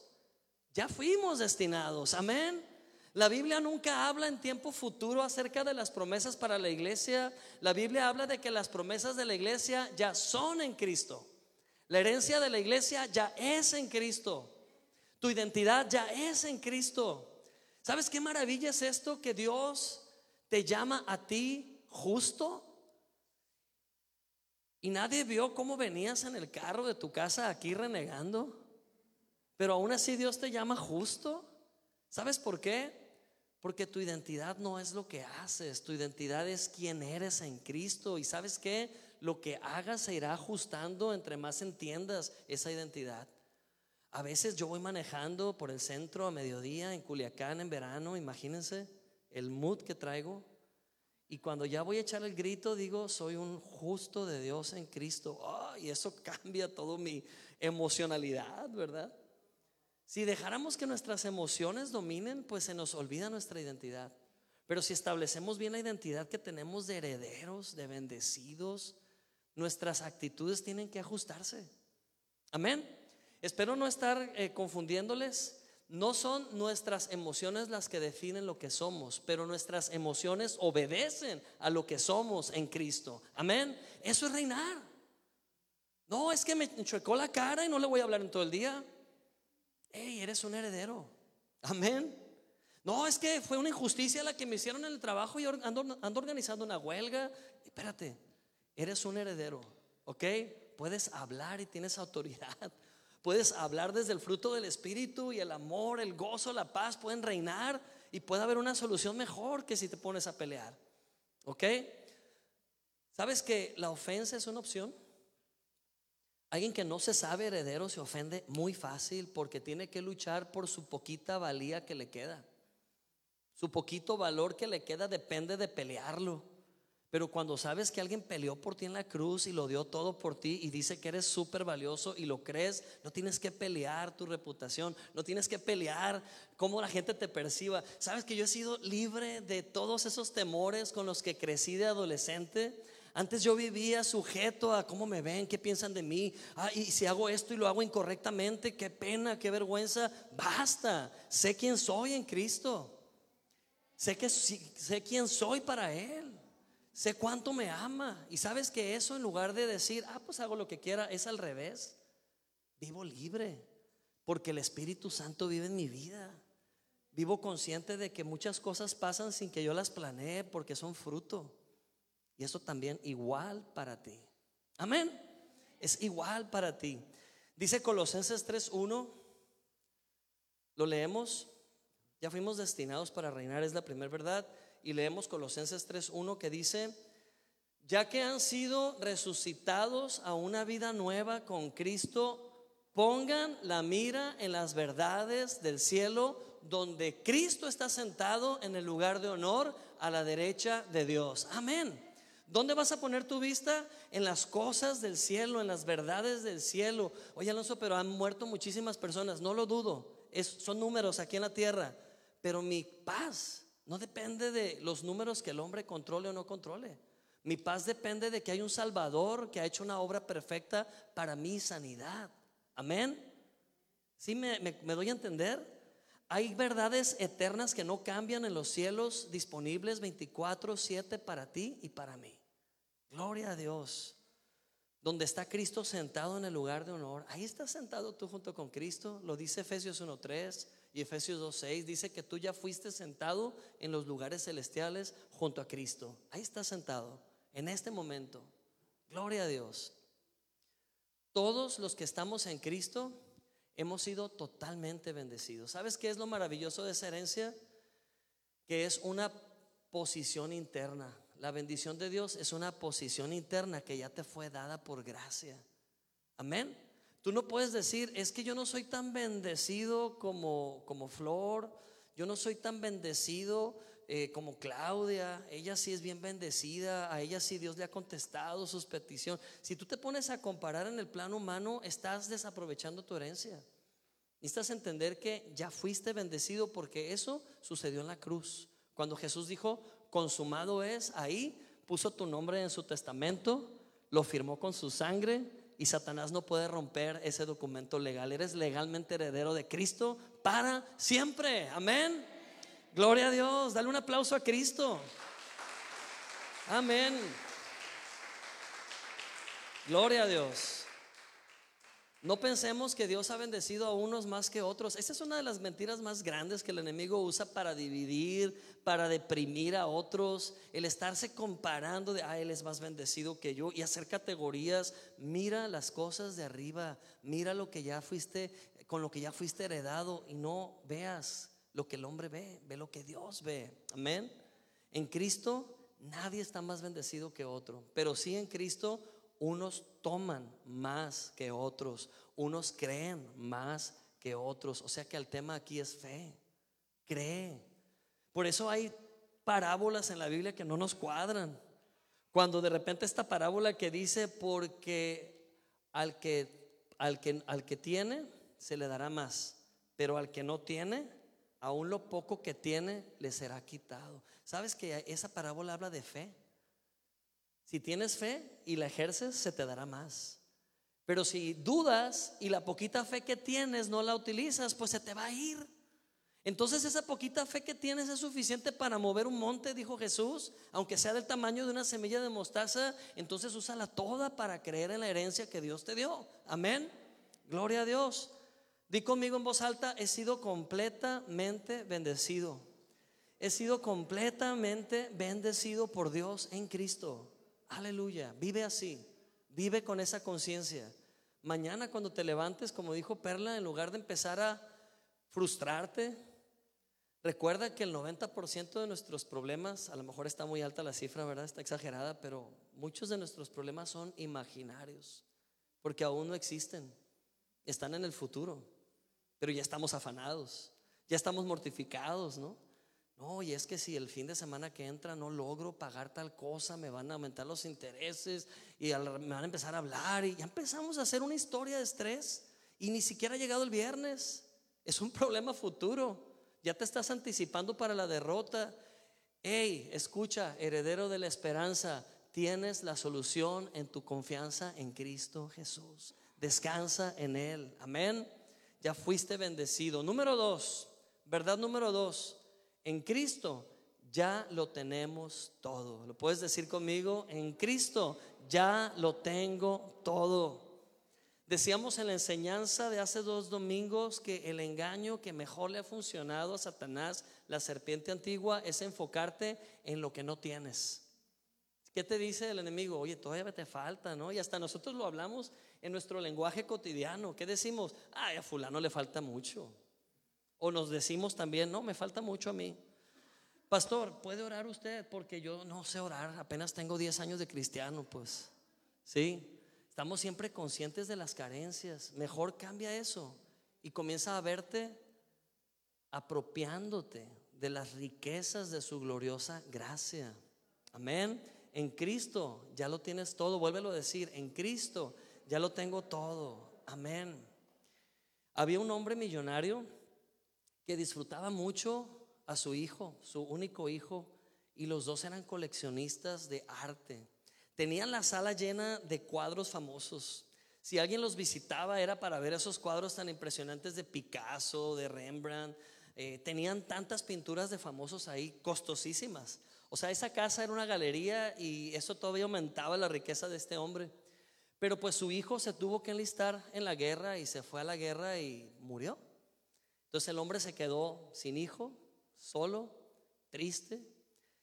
Speaker 1: ya fuimos destinados. Amén. La Biblia nunca habla en tiempo futuro acerca de las promesas para la iglesia. La Biblia habla de que las promesas de la iglesia ya son en Cristo. La herencia de la iglesia ya es en Cristo. Tu identidad ya es en Cristo. ¿Sabes qué maravilla es esto? Que Dios te llama a ti justo. Y nadie vio cómo venías en el carro de tu casa aquí renegando. Pero aún así Dios te llama justo. ¿Sabes por qué? Porque tu identidad no es lo que haces, tu identidad es quién eres en Cristo. Y sabes qué? Lo que hagas se irá ajustando entre más entiendas esa identidad. A veces yo voy manejando por el centro a mediodía en Culiacán en verano, imagínense el mood que traigo. Y cuando ya voy a echar el grito, digo, soy un justo de Dios en Cristo. y eso cambia todo mi emocionalidad, ¿verdad? Si dejáramos que nuestras emociones dominen, pues se nos olvida nuestra identidad. Pero si establecemos bien la identidad que tenemos de herederos, de bendecidos, nuestras actitudes tienen que ajustarse. Amén. Espero no estar eh, confundiéndoles. No son nuestras emociones las que definen lo que somos, pero nuestras emociones obedecen a lo que somos en Cristo. Amén. Eso es reinar. No, es que me chuecó la cara y no le voy a hablar en todo el día hey, eres un heredero. Amén. No, es que fue una injusticia la que me hicieron en el trabajo y ando, ando organizando una huelga. Espérate, eres un heredero, ¿ok? Puedes hablar y tienes autoridad. Puedes hablar desde el fruto del Espíritu y el amor, el gozo, la paz pueden reinar y puede haber una solución mejor que si te pones a pelear. ¿Ok? ¿Sabes que la ofensa es una opción? Alguien que no se sabe heredero se ofende muy fácil porque tiene que luchar por su poquita valía que le queda. Su poquito valor que le queda depende de pelearlo. Pero cuando sabes que alguien peleó por ti en la cruz y lo dio todo por ti y dice que eres súper valioso y lo crees, no tienes que pelear tu reputación, no tienes que pelear cómo la gente te perciba. Sabes que yo he sido libre de todos esos temores con los que crecí de adolescente antes yo vivía sujeto a cómo me ven, qué piensan de mí. Ah, y si hago esto y lo hago incorrectamente, qué pena, qué vergüenza. Basta. Sé quién soy en Cristo. Sé que sé quién soy para Él. Sé cuánto me ama. Y sabes que eso en lugar de decir, ah, pues hago lo que quiera, es al revés. Vivo libre. Porque el Espíritu Santo vive en mi vida. Vivo consciente de que muchas cosas pasan sin que yo las planee porque son fruto. Y eso también igual para ti. Amén. Es igual para ti. Dice Colosenses 3.1. Lo leemos. Ya fuimos destinados para reinar, es la primera verdad. Y leemos Colosenses 3.1 que dice, ya que han sido resucitados a una vida nueva con Cristo, pongan la mira en las verdades del cielo, donde Cristo está sentado en el lugar de honor a la derecha de Dios. Amén. ¿Dónde vas a poner tu vista? En las cosas del cielo, en las verdades del cielo. Oye, Alonso, pero han muerto muchísimas personas, no lo dudo. son números aquí en la tierra. Pero mi paz no depende de los números que el hombre controle o no controle. Mi paz depende de que hay un Salvador que ha hecho una obra perfecta para mi sanidad. Amén. ¿Sí me, me doy a entender? Hay verdades eternas que no cambian en los cielos, disponibles 24/7 para ti y para mí. Gloria a Dios. Donde está Cristo sentado en el lugar de honor. Ahí estás sentado tú junto con Cristo. Lo dice Efesios 1.3 y Efesios 2.6. Dice que tú ya fuiste sentado en los lugares celestiales junto a Cristo. Ahí estás sentado en este momento. Gloria a Dios. Todos los que estamos en Cristo hemos sido totalmente bendecidos. ¿Sabes qué es lo maravilloso de esa herencia? Que es una posición interna. La bendición de Dios es una posición interna que ya te fue dada por gracia. Amén. Tú no puedes decir, es que yo no soy tan bendecido como, como Flor, yo no soy tan bendecido eh, como Claudia, ella sí es bien bendecida, a ella sí Dios le ha contestado sus peticiones. Si tú te pones a comparar en el plano humano, estás desaprovechando tu herencia. Necesitas entender que ya fuiste bendecido porque eso sucedió en la cruz. Cuando Jesús dijo, consumado es, ahí puso tu nombre en su testamento, lo firmó con su sangre y Satanás no puede romper ese documento legal. Eres legalmente heredero de Cristo para siempre. Amén. Gloria a Dios. Dale un aplauso a Cristo. Amén. Gloria a Dios. No pensemos que Dios ha bendecido a unos más que otros. Esa es una de las mentiras más grandes que el enemigo usa para dividir, para deprimir a otros, el estarse comparando de, ah, él es más bendecido que yo y hacer categorías. Mira las cosas de arriba, mira lo que ya fuiste, con lo que ya fuiste heredado y no veas lo que el hombre ve, ve lo que Dios ve. Amén. En Cristo nadie está más bendecido que otro, pero sí en Cristo unos toman más que otros, unos creen más que otros. O sea que el tema aquí es fe, cree. Por eso hay parábolas en la Biblia que no nos cuadran. Cuando de repente esta parábola que dice, porque al que, al que, al que tiene, se le dará más, pero al que no tiene, aún lo poco que tiene, le será quitado. ¿Sabes que esa parábola habla de fe? Si tienes fe y la ejerces, se te dará más. Pero si dudas y la poquita fe que tienes no la utilizas, pues se te va a ir. Entonces esa poquita fe que tienes es suficiente para mover un monte, dijo Jesús, aunque sea del tamaño de una semilla de mostaza, entonces úsala toda para creer en la herencia que Dios te dio. Amén. Gloria a Dios. Di conmigo en voz alta, he sido completamente bendecido. He sido completamente bendecido por Dios en Cristo. Aleluya, vive así, vive con esa conciencia. Mañana cuando te levantes, como dijo Perla, en lugar de empezar a frustrarte, recuerda que el 90% de nuestros problemas, a lo mejor está muy alta la cifra, ¿verdad? Está exagerada, pero muchos de nuestros problemas son imaginarios, porque aún no existen, están en el futuro, pero ya estamos afanados, ya estamos mortificados, ¿no? No, y es que si el fin de semana que entra no logro pagar tal cosa, me van a aumentar los intereses y me van a empezar a hablar y ya empezamos a hacer una historia de estrés y ni siquiera ha llegado el viernes. Es un problema futuro. Ya te estás anticipando para la derrota. Hey, escucha, heredero de la esperanza, tienes la solución en tu confianza en Cristo Jesús. Descansa en Él. Amén. Ya fuiste bendecido. Número dos, verdad número dos en Cristo ya lo tenemos todo. ¿Lo puedes decir conmigo? En Cristo ya lo tengo todo. Decíamos en la enseñanza de hace dos domingos que el engaño que mejor le ha funcionado a Satanás, la serpiente antigua, es enfocarte en lo que no tienes. ¿Qué te dice el enemigo? Oye, todavía te falta, ¿no? Y hasta nosotros lo hablamos en nuestro lenguaje cotidiano. ¿Qué decimos? Ay, a fulano le falta mucho. O nos decimos también, no, me falta mucho a mí. Pastor, ¿puede orar usted? Porque yo no sé orar, apenas tengo 10 años de cristiano, pues. Sí, estamos siempre conscientes de las carencias. Mejor cambia eso y comienza a verte apropiándote de las riquezas de su gloriosa gracia. Amén. En Cristo ya lo tienes todo, vuélvelo a decir, en Cristo ya lo tengo todo. Amén. Había un hombre millonario que disfrutaba mucho a su hijo, su único hijo, y los dos eran coleccionistas de arte. Tenían la sala llena de cuadros famosos. Si alguien los visitaba era para ver esos cuadros tan impresionantes de Picasso, de Rembrandt. Eh, tenían tantas pinturas de famosos ahí, costosísimas. O sea, esa casa era una galería y eso todavía aumentaba la riqueza de este hombre. Pero pues su hijo se tuvo que enlistar en la guerra y se fue a la guerra y murió. Entonces el hombre se quedó sin hijo, solo, triste.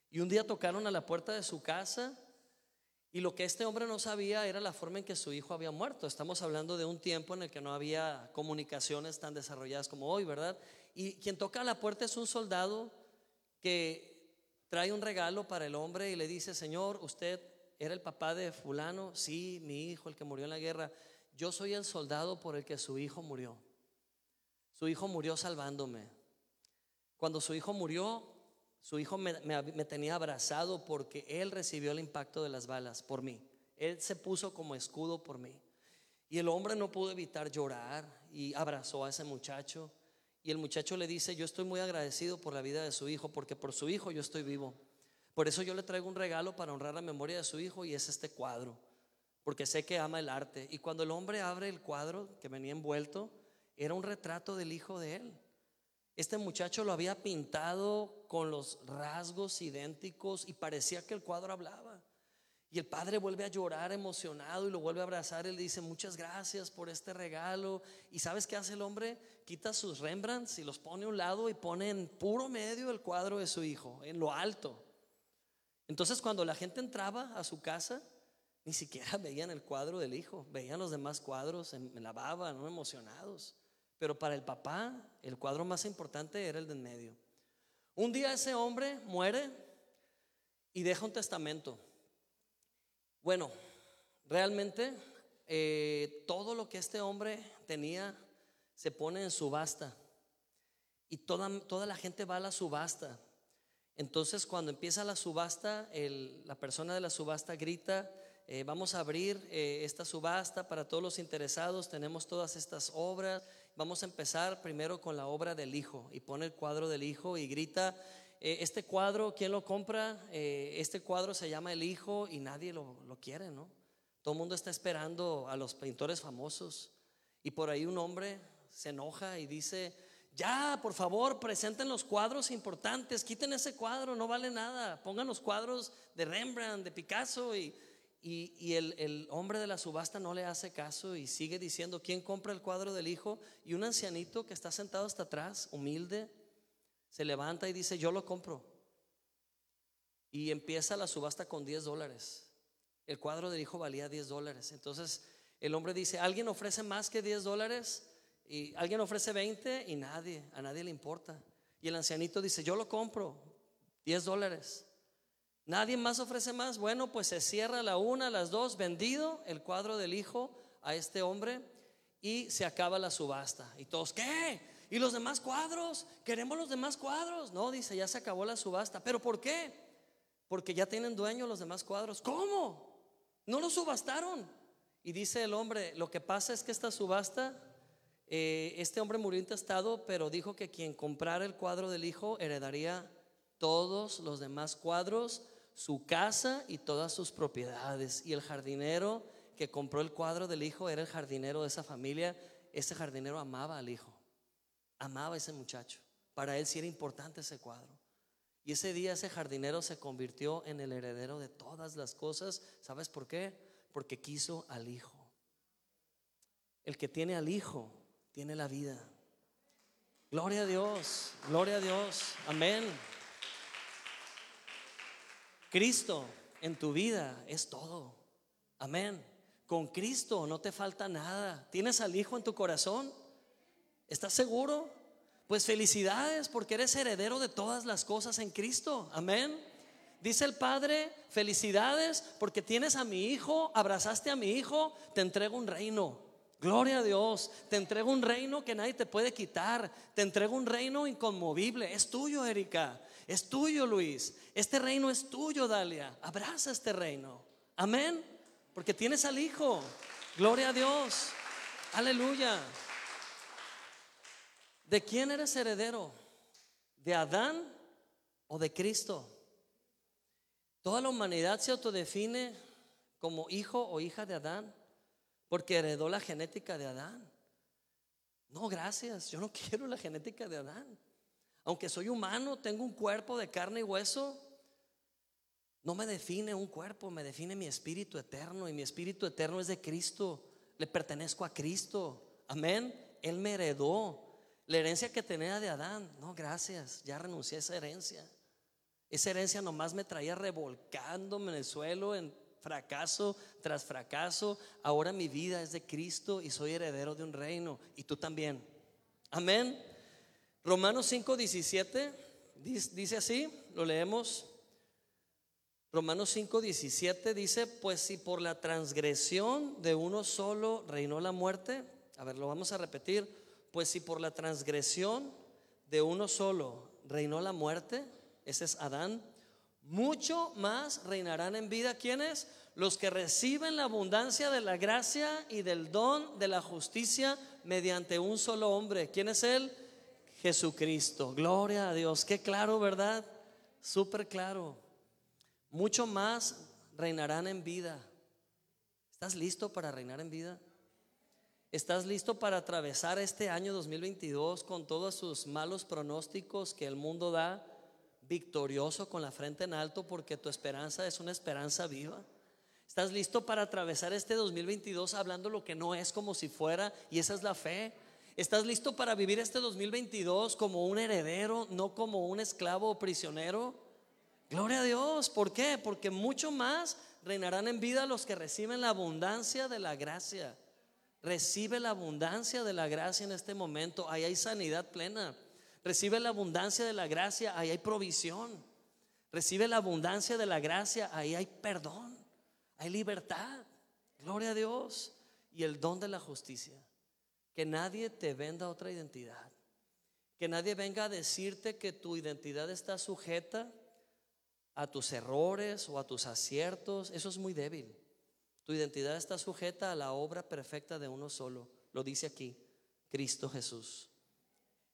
Speaker 1: Y un día tocaron a la puerta de su casa y lo que este hombre no sabía era la forma en que su hijo había muerto. Estamos hablando de un tiempo en el que no había comunicaciones tan desarrolladas como hoy, ¿verdad? Y quien toca a la puerta es un soldado que trae un regalo para el hombre y le dice, Señor, usted era el papá de fulano, sí, mi hijo, el que murió en la guerra. Yo soy el soldado por el que su hijo murió. Su hijo murió salvándome. Cuando su hijo murió, su hijo me, tenía abrazado porque él recibió el impacto de las balas por mí. Él se puso como escudo por mí. Y el hombre no pudo evitar llorar y abrazó a ese muchacho. Y el muchacho le dice, yo estoy muy agradecido por la vida de su hijo, porque por su hijo yo estoy vivo. Por eso yo le traigo un regalo para honrar la memoria de su hijo y es este cuadro, porque sé que ama el arte. Y cuando el hombre abre el cuadro que venía envuelto, era un retrato del hijo de él. Este muchacho lo había pintado con los rasgos idénticos y parecía que el cuadro hablaba. Y el padre vuelve a llorar emocionado y lo vuelve a abrazar. Él dice, muchas gracias por este regalo. ¿Y sabes qué hace el hombre? Quita sus Rembrandts y los pone a un lado y pone en puro medio el cuadro de su hijo, en lo alto. Entonces cuando la gente entraba a su casa, ni siquiera veían el cuadro del hijo, veían los demás cuadros en, la baba, no emocionados. Pero para el papá, el cuadro más importante era el de en medio. Un día ese hombre muere y deja un testamento. Bueno, realmente eh, todo lo que este hombre tenía se pone en subasta y toda, toda la gente va a la subasta. Entonces cuando empieza la subasta, la persona de la subasta grita, eh, vamos a abrir eh, esta subasta para todos los interesados, tenemos todas estas obras, vamos a empezar primero con la obra del hijo y pone el cuadro del hijo y grita, eh, este cuadro, ¿quién lo compra? Este cuadro se llama El Hijo y nadie lo, quiere, ¿no? Todo el mundo está esperando a los pintores famosos. Y por ahí un hombre se enoja y dice, ya, por favor, presenten los cuadros importantes, quiten ese cuadro, no vale nada, pongan los cuadros de Rembrandt, de Picasso y, y, el, hombre de la subasta no le hace caso y sigue diciendo, ¿quién compra el cuadro del hijo? Y un ancianito que está sentado hasta atrás, humilde, se levanta y dice, yo lo compro. Y empieza la subasta con 10 dólares. El cuadro del hijo valía 10 dólares. Entonces el hombre dice, ¿alguien ofrece más que 10 dólares? Y alguien ofrece 20 y nadie, a nadie le importa. Y el ancianito dice, yo lo compro, 10 dólares. Nadie más ofrece más. Bueno, pues se cierra la una, las dos, vendido el cuadro del hijo a este hombre y se acaba la subasta. Y todos, ¿qué? ¿Y los demás cuadros? Queremos los demás cuadros. No, dice, ya se acabó la subasta. ¿Pero por qué? Porque ya tienen dueño los demás cuadros. ¿Cómo? No los subastaron. Y dice el hombre, lo que pasa es que esta subasta, eh, este hombre murió intestado, pero dijo que quien comprara el cuadro del hijo heredaría todos los demás cuadros, su casa y todas sus propiedades. Y el jardinero que compró el cuadro del hijo era el jardinero de esa familia. Ese jardinero amaba al hijo amaba a ese muchacho. Para él sí era importante ese cuadro. Y ese día ese jardinero se convirtió en el heredero de todas las cosas. ¿Sabes por qué? Porque quiso al hijo. El que tiene al hijo tiene la vida. Gloria a Dios, gloria a Dios. Amén. Cristo en tu vida es todo. Amén. Con Cristo no te falta nada. ¿Tienes al Hijo en tu corazón? ¿Estás seguro? Pues felicidades porque eres heredero de todas las cosas en Cristo. Amén. Dice el Padre, felicidades porque tienes a mi hijo, abrazaste a mi hijo, te entrego un reino. Gloria a Dios, te entrego un reino que nadie te puede quitar, te entrego un reino inconmovible. Es tuyo, Erika, es tuyo, Luis. Este reino es tuyo, Dalia. Abraza este reino. Amén, porque tienes al hijo. Gloria a Dios. Aleluya. ¿De quién eres heredero? ¿De Adán o de Cristo? Toda la humanidad se autodefine como hijo o hija de Adán porque heredó la genética de Adán. No, gracias, yo no quiero la genética de Adán. Aunque soy humano, tengo un cuerpo de carne y hueso, no me define un cuerpo, me define mi espíritu eterno y mi espíritu eterno es de Cristo. Le pertenezco a Cristo. Amén. Él me heredó. La herencia que tenía de Adán, no, gracias, ya renuncié a esa herencia. Esa herencia nomás me traía revolcándome en el suelo en fracaso tras fracaso. Ahora mi vida es de Cristo y soy heredero de un reino. Y tú también. Amén. Romanos 5, 17 dice así, lo leemos. Romanos 5, 17 dice, pues si por la transgresión de uno solo reinó la muerte, a ver, lo vamos a repetir pues si por la transgresión de uno solo reinó la muerte, ese es Adán, mucho más reinarán en vida quienes? Los que reciben la abundancia de la gracia y del don de la justicia mediante un solo hombre. ¿Quién es él? Jesucristo. Gloria a Dios. Qué claro, ¿verdad? Súper claro. Mucho más reinarán en vida. ¿Estás listo para reinar en vida? ¿Estás listo para atravesar este año 2022 con todos sus malos pronósticos que el mundo da? Victorioso con la frente en alto porque tu esperanza es una esperanza viva. ¿Estás listo para atravesar este 2022 hablando lo que no es como si fuera? Y esa es la fe. ¿Estás listo para vivir este 2022 como un heredero, no como un esclavo o prisionero? Gloria a Dios. ¿Por qué? Porque mucho más reinarán en vida los que reciben la abundancia de la gracia. Recibe la abundancia de la gracia en este momento. Ahí hay sanidad plena. Recibe la abundancia de la gracia. Ahí hay provisión. Recibe la abundancia de la gracia. Ahí hay perdón. Hay libertad. Gloria a Dios. Y el don de la justicia. Que nadie te venda otra identidad. Que nadie venga a decirte que tu identidad está sujeta a tus errores o a tus aciertos. Eso es muy débil. Tu identidad está sujeta a la obra perfecta de uno solo. Lo dice aquí, Cristo Jesús.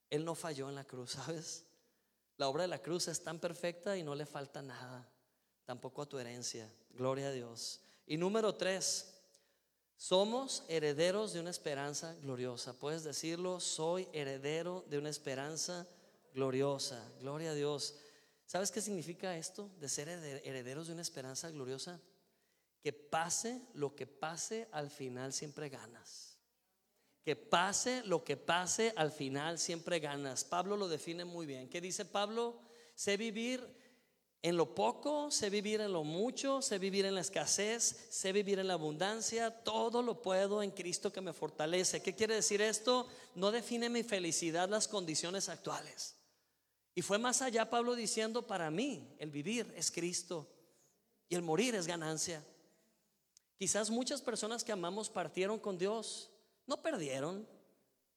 Speaker 1: Él no falló en la cruz, ¿sabes? La obra de la cruz es tan perfecta y no le falta nada, tampoco a tu herencia. Gloria a Dios. Y número tres, somos herederos de una esperanza gloriosa. Puedes decirlo, soy heredero de una esperanza gloriosa. Gloria a Dios. ¿Sabes qué significa esto de ser herederos de una esperanza gloriosa? Que pase lo que pase, al final siempre ganas. Que pase lo que pase, al final siempre ganas. Pablo lo define muy bien. ¿Qué dice Pablo? Sé vivir en lo poco, sé vivir en lo mucho, sé vivir en la escasez, sé vivir en la abundancia, todo lo puedo en Cristo que me fortalece. ¿Qué quiere decir esto? No define mi felicidad las condiciones actuales. Y fue más allá Pablo diciendo, para mí el vivir es Cristo y el morir es ganancia. Quizás muchas personas que amamos partieron con Dios, no perdieron,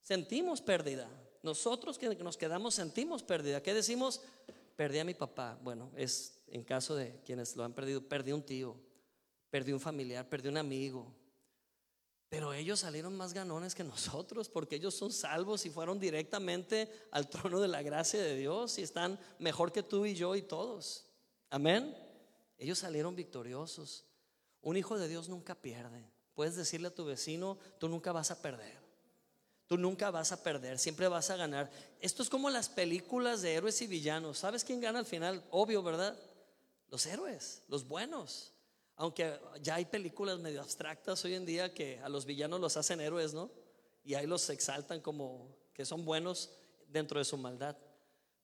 Speaker 1: sentimos pérdida. Nosotros que nos quedamos sentimos pérdida. ¿Qué decimos? Perdí a mi papá. Bueno, es en caso de quienes lo han perdido, perdí un tío, perdí un familiar, perdí un amigo. Pero ellos salieron más ganones que nosotros porque ellos son salvos y fueron directamente al trono de la gracia de Dios y están mejor que tú y yo y todos. Amén. Ellos salieron victoriosos. Un hijo de Dios nunca pierde. Puedes decirle a tu vecino, tú nunca vas a perder. Tú nunca vas a perder, siempre vas a ganar. Esto es como las películas de héroes y villanos. ¿Sabes quién gana al final? Obvio, ¿verdad? Los héroes, los buenos. Aunque ya hay películas medio abstractas hoy en día que a los villanos los hacen héroes, ¿no? Y ahí los exaltan como que son buenos dentro de su maldad.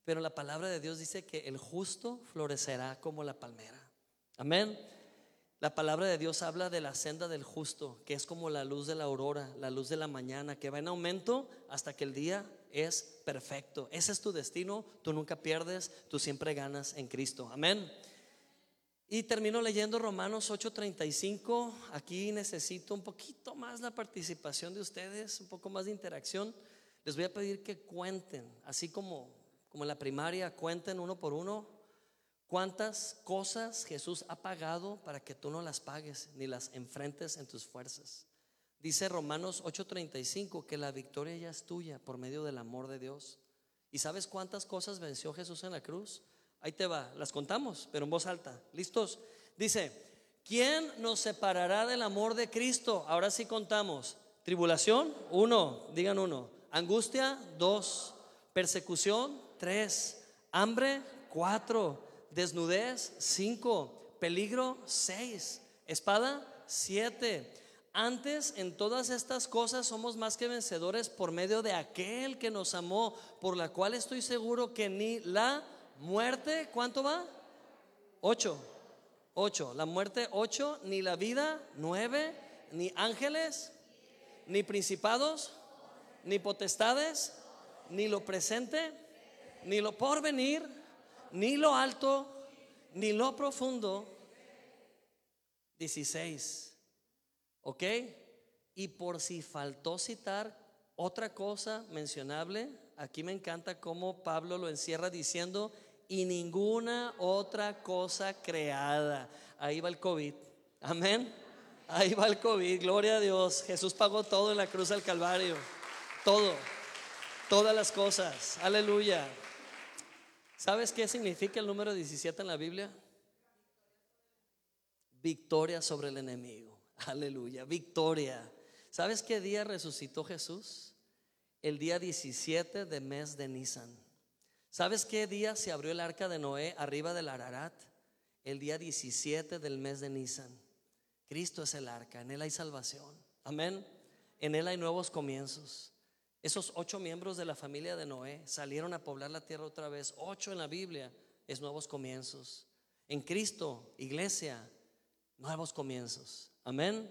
Speaker 1: Pero la palabra de Dios dice que el justo florecerá como la palmera. Amén. La palabra de Dios habla de la senda del justo, que es como la luz de la aurora, la luz de la mañana, que va en aumento hasta que el día es perfecto. Ese es tu destino, tú nunca pierdes, tú siempre ganas en Cristo. Amén. Y termino leyendo Romanos 8:35. Aquí necesito un poquito más la participación de ustedes, un poco más de interacción. Les voy a pedir que cuenten, así como, como en la primaria, cuenten uno por uno ¿Cuántas cosas Jesús ha pagado para que tú no las pagues ni las enfrentes en tus fuerzas? Dice Romanos 8:35 que la victoria ya es tuya por medio del amor de Dios. ¿Y sabes cuántas cosas venció Jesús en la cruz? Ahí te va, las contamos, pero en voz alta. ¿Listos? Dice, ¿quién nos separará del amor de Cristo? Ahora sí contamos. Tribulación, uno, digan uno. Angustia, dos. Persecución, tres. Hambre, cuatro Desnudez, cinco. Peligro, seis. Espada, siete. Antes en todas estas cosas somos más que vencedores por medio de aquel que nos amó, por la cual estoy seguro que ni la muerte, ¿cuánto va? Ocho. Ocho. La muerte, ocho. Ni la vida, nueve. Ni ángeles, ni principados, ni potestades, ni lo presente, ni lo por venir ni lo alto, ni lo profundo. 16. ¿Ok? Y por si faltó citar otra cosa mencionable, aquí me encanta cómo Pablo lo encierra diciendo, y ninguna otra cosa creada. Ahí va el COVID. Amén. Ahí va el COVID. Gloria a Dios. Jesús pagó todo en la cruz del Calvario. Todo. Todas las cosas. Aleluya. ¿Sabes qué significa el número 17 en la Biblia? Victoria sobre el enemigo. Aleluya, victoria. ¿Sabes qué día resucitó Jesús? El día 17 de mes de Nisan. ¿Sabes qué día se abrió el arca de Noé arriba del Ararat? El día 17 del mes de Nisan. Cristo es el arca, en Él hay salvación. Amén. En Él hay nuevos comienzos. Esos ocho miembros de la familia de Noé salieron a poblar la tierra otra vez. Ocho en la Biblia es nuevos comienzos. En Cristo, iglesia, nuevos comienzos. Amén.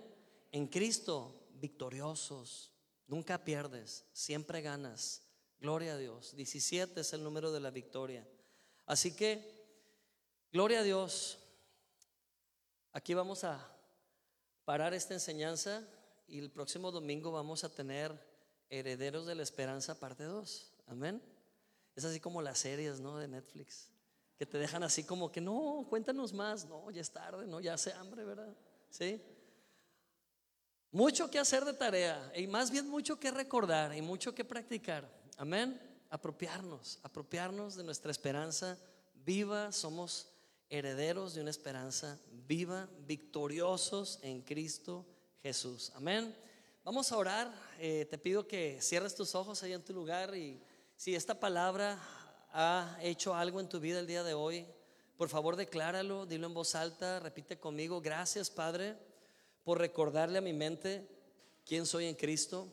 Speaker 1: En Cristo, victoriosos. Nunca pierdes, siempre ganas. Gloria a Dios. 17 es el número de la victoria. Así que, gloria a Dios. Aquí vamos a parar esta enseñanza y el próximo domingo vamos a tener Herederos de la Esperanza parte 2. Amén. Es así como las series, ¿no? De Netflix, que te dejan así como que no, cuéntanos más, no, ya es tarde, no, ya hace hambre, ¿verdad? Sí. Mucho que hacer de tarea y más bien mucho que recordar y mucho que practicar. Amén. Apropiarnos, apropiarnos de nuestra esperanza viva, somos herederos de una esperanza viva, victoriosos en Cristo Jesús. Amén. Vamos a orar. Eh, te pido que cierres tus ojos ahí en tu lugar y si esta palabra ha hecho algo en tu vida el día de hoy, por favor decláralo, dilo en voz alta, repite conmigo. Gracias Padre por recordarle a mi mente quién soy en Cristo.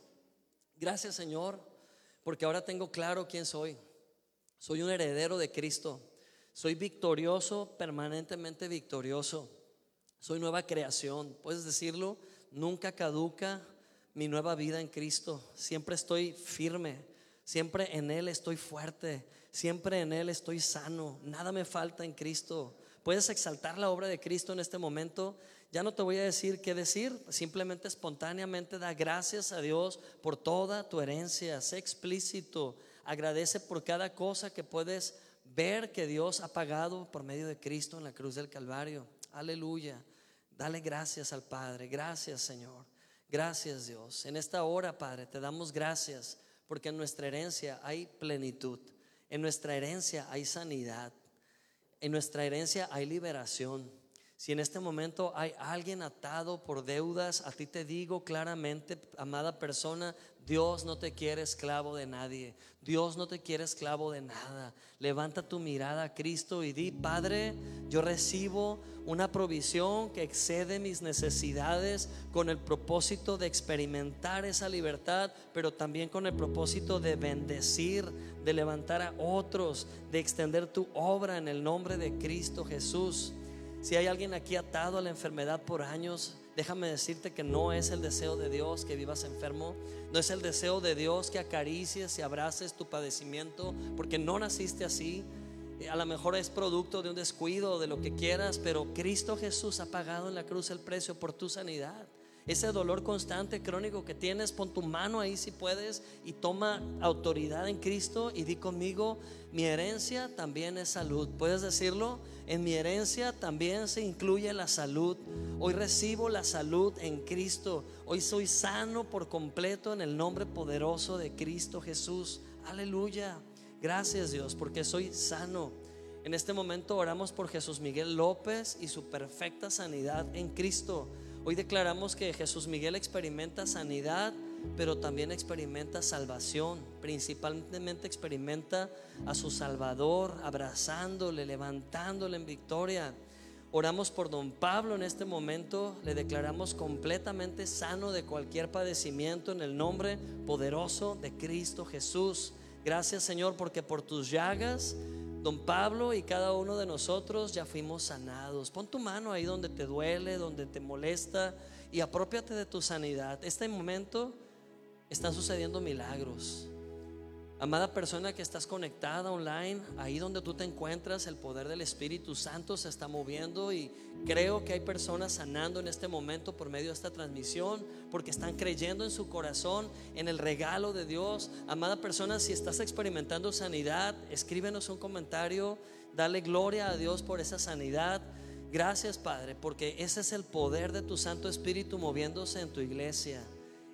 Speaker 1: Gracias Señor porque ahora tengo claro quién soy. Soy un heredero de Cristo. Soy victorioso, permanentemente victorioso. Soy nueva creación. ¿Puedes decirlo? Nunca caduca mi nueva vida en Cristo. Siempre estoy firme. Siempre en Él estoy fuerte. Siempre en Él estoy sano. Nada me falta en Cristo. Puedes exaltar la obra de Cristo en este momento. Ya no te voy a decir qué decir. Simplemente espontáneamente da gracias a Dios por toda tu herencia. Sé explícito. Agradece por cada cosa que puedes ver que Dios ha pagado por medio de Cristo en la cruz del Calvario. Aleluya. Dale gracias al Padre. Gracias Señor. Gracias Dios. En esta hora, Padre, te damos gracias porque en nuestra herencia hay plenitud. En nuestra herencia hay sanidad. En nuestra herencia hay liberación. Si en este momento hay alguien atado por deudas, a ti te digo claramente, amada persona, Dios no te quiere esclavo de nadie. Dios no te quiere esclavo de nada. Levanta tu mirada a Cristo y di, Padre, yo recibo una provisión que excede mis necesidades con el propósito de experimentar esa libertad, pero también con el propósito de bendecir, de levantar a otros, de extender tu obra en el nombre de Cristo Jesús. Si hay alguien aquí atado a la enfermedad por años, déjame decirte que no es el deseo de Dios que vivas enfermo, no es el deseo de Dios que acaricies y abraces tu padecimiento, porque no naciste así. Eh, a lo mejor es producto de un descuido, de lo que quieras, pero Cristo Jesús ha pagado en la cruz el precio por tu sanidad. Ese dolor constante, crónico que tienes, pon tu mano ahí si puedes y toma autoridad en Cristo y di conmigo, mi herencia también es salud. ¿Puedes decirlo? En mi herencia también se incluye la salud. Hoy recibo la salud en Cristo. Hoy soy sano por completo en el nombre poderoso de Cristo Jesús. Aleluya. Gracias Dios porque soy sano. En este momento oramos por Jesús Miguel López y su perfecta sanidad en Cristo. Hoy declaramos que Jesús Miguel experimenta sanidad, pero también experimenta salvación. Principalmente experimenta a su Salvador, abrazándole, levantándole en victoria. Oramos por don Pablo en este momento, le declaramos completamente sano de cualquier padecimiento en el nombre poderoso de Cristo Jesús. Gracias Señor porque por tus llagas Don Pablo y cada uno de nosotros ya fuimos sanados. Pon tu mano ahí donde te duele, donde te molesta y apropiate de tu sanidad. Este momento están sucediendo milagros. Amada persona que estás conectada online, ahí donde tú te encuentras, el poder del Espíritu Santo se está moviendo y creo que hay personas sanando en este momento por medio de esta transmisión, porque están creyendo en su corazón, en el regalo de Dios. Amada persona, si estás experimentando sanidad, escríbenos un comentario, dale gloria a Dios por esa sanidad. Gracias Padre, porque ese es el poder de tu Santo Espíritu moviéndose en tu iglesia.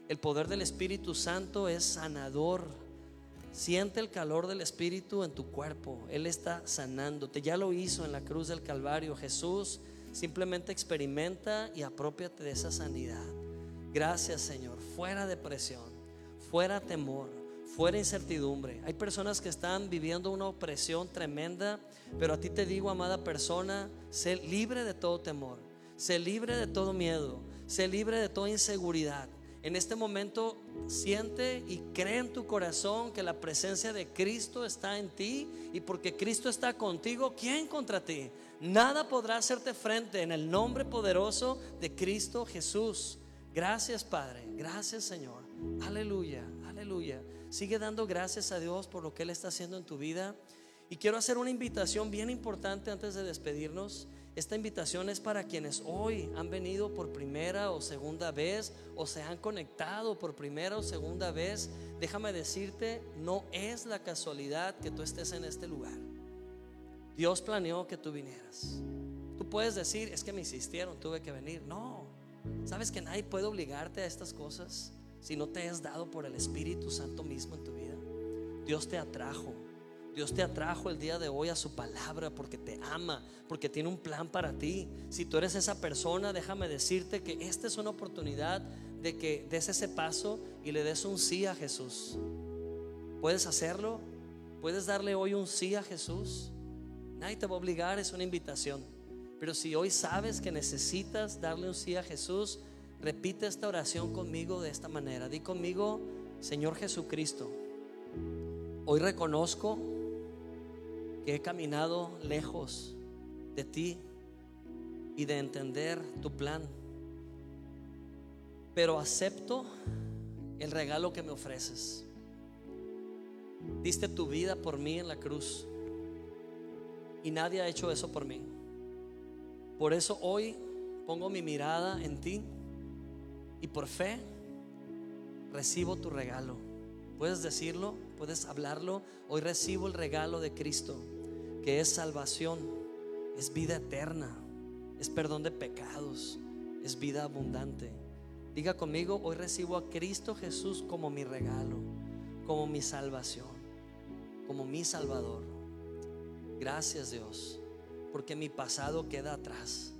Speaker 1: El poder del Espíritu Santo es sanador Siente el calor del Espíritu en tu cuerpo. Él está sanándote. Ya lo hizo en la cruz del Calvario. Jesús simplemente experimenta y apropiate de esa sanidad. Gracias Señor. Fuera depresión, fuera temor, fuera incertidumbre. Hay personas que están viviendo una opresión tremenda, pero a ti te digo, amada persona, sé libre de todo temor. Se libre de todo miedo, se libre de toda inseguridad. En este momento siente y cree en tu corazón que la presencia de Cristo está en ti y porque Cristo está contigo, ¿quién contra ti? Nada podrá hacerte frente en el nombre poderoso de Cristo Jesús. Gracias Padre, gracias Señor. Aleluya, aleluya. Sigue dando gracias a Dios por lo que Él está haciendo en tu vida. Y quiero hacer una invitación bien importante antes de despedirnos. Esta invitación es para quienes hoy han venido por primera o segunda vez o se han conectado por primera o segunda vez. Déjame decirte, no es la casualidad que tú estés en este lugar. Dios planeó que tú vinieras. Tú puedes decir, es que me insistieron, tuve que venir. No, sabes que nadie puede obligarte a estas cosas si no te es dado por el Espíritu Santo mismo en tu vida. Dios te atrajo. Dios te atrajo el día de hoy a su palabra porque te ama, porque tiene un plan para ti. Si tú eres esa persona, déjame decirte que esta es una oportunidad de que des ese paso y le des un sí a Jesús. ¿Puedes hacerlo? ¿Puedes darle hoy un sí a Jesús? Nadie te va a obligar, es una invitación. Pero si hoy sabes que necesitas darle un sí a Jesús, repite esta oración conmigo de esta manera. Di conmigo, Señor Jesucristo, hoy reconozco he caminado lejos de ti y de entender tu plan. Pero acepto el regalo que me ofreces. Diste tu vida por mí en la cruz. Y nadie ha hecho eso por mí. Por eso hoy pongo mi mirada en ti y por fe recibo tu regalo. ¿Puedes decirlo? ¿Puedes hablarlo? Hoy recibo el regalo de Cristo que es salvación, es vida eterna, es perdón de pecados, es vida abundante. Diga conmigo, hoy recibo a Cristo Jesús como mi regalo, como mi salvación, como mi Salvador. Gracias Dios, porque mi pasado queda atrás.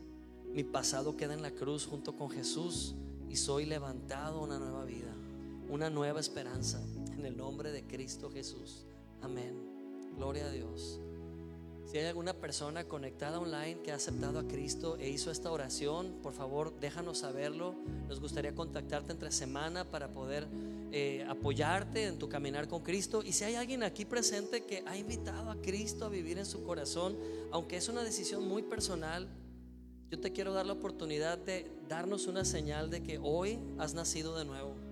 Speaker 1: Mi pasado queda en la cruz junto con Jesús y soy levantado a una nueva vida, una nueva esperanza en el nombre de Cristo Jesús. Amén. Gloria a Dios. Si hay alguna persona conectada online que ha aceptado a Cristo e hizo esta oración, por favor déjanos saberlo. Nos gustaría contactarte entre semana para poder eh, apoyarte en tu caminar con Cristo. Y si hay alguien aquí presente que ha invitado a Cristo a vivir en su corazón, aunque es una decisión muy personal, yo te quiero dar la oportunidad de darnos una señal de que hoy has nacido de nuevo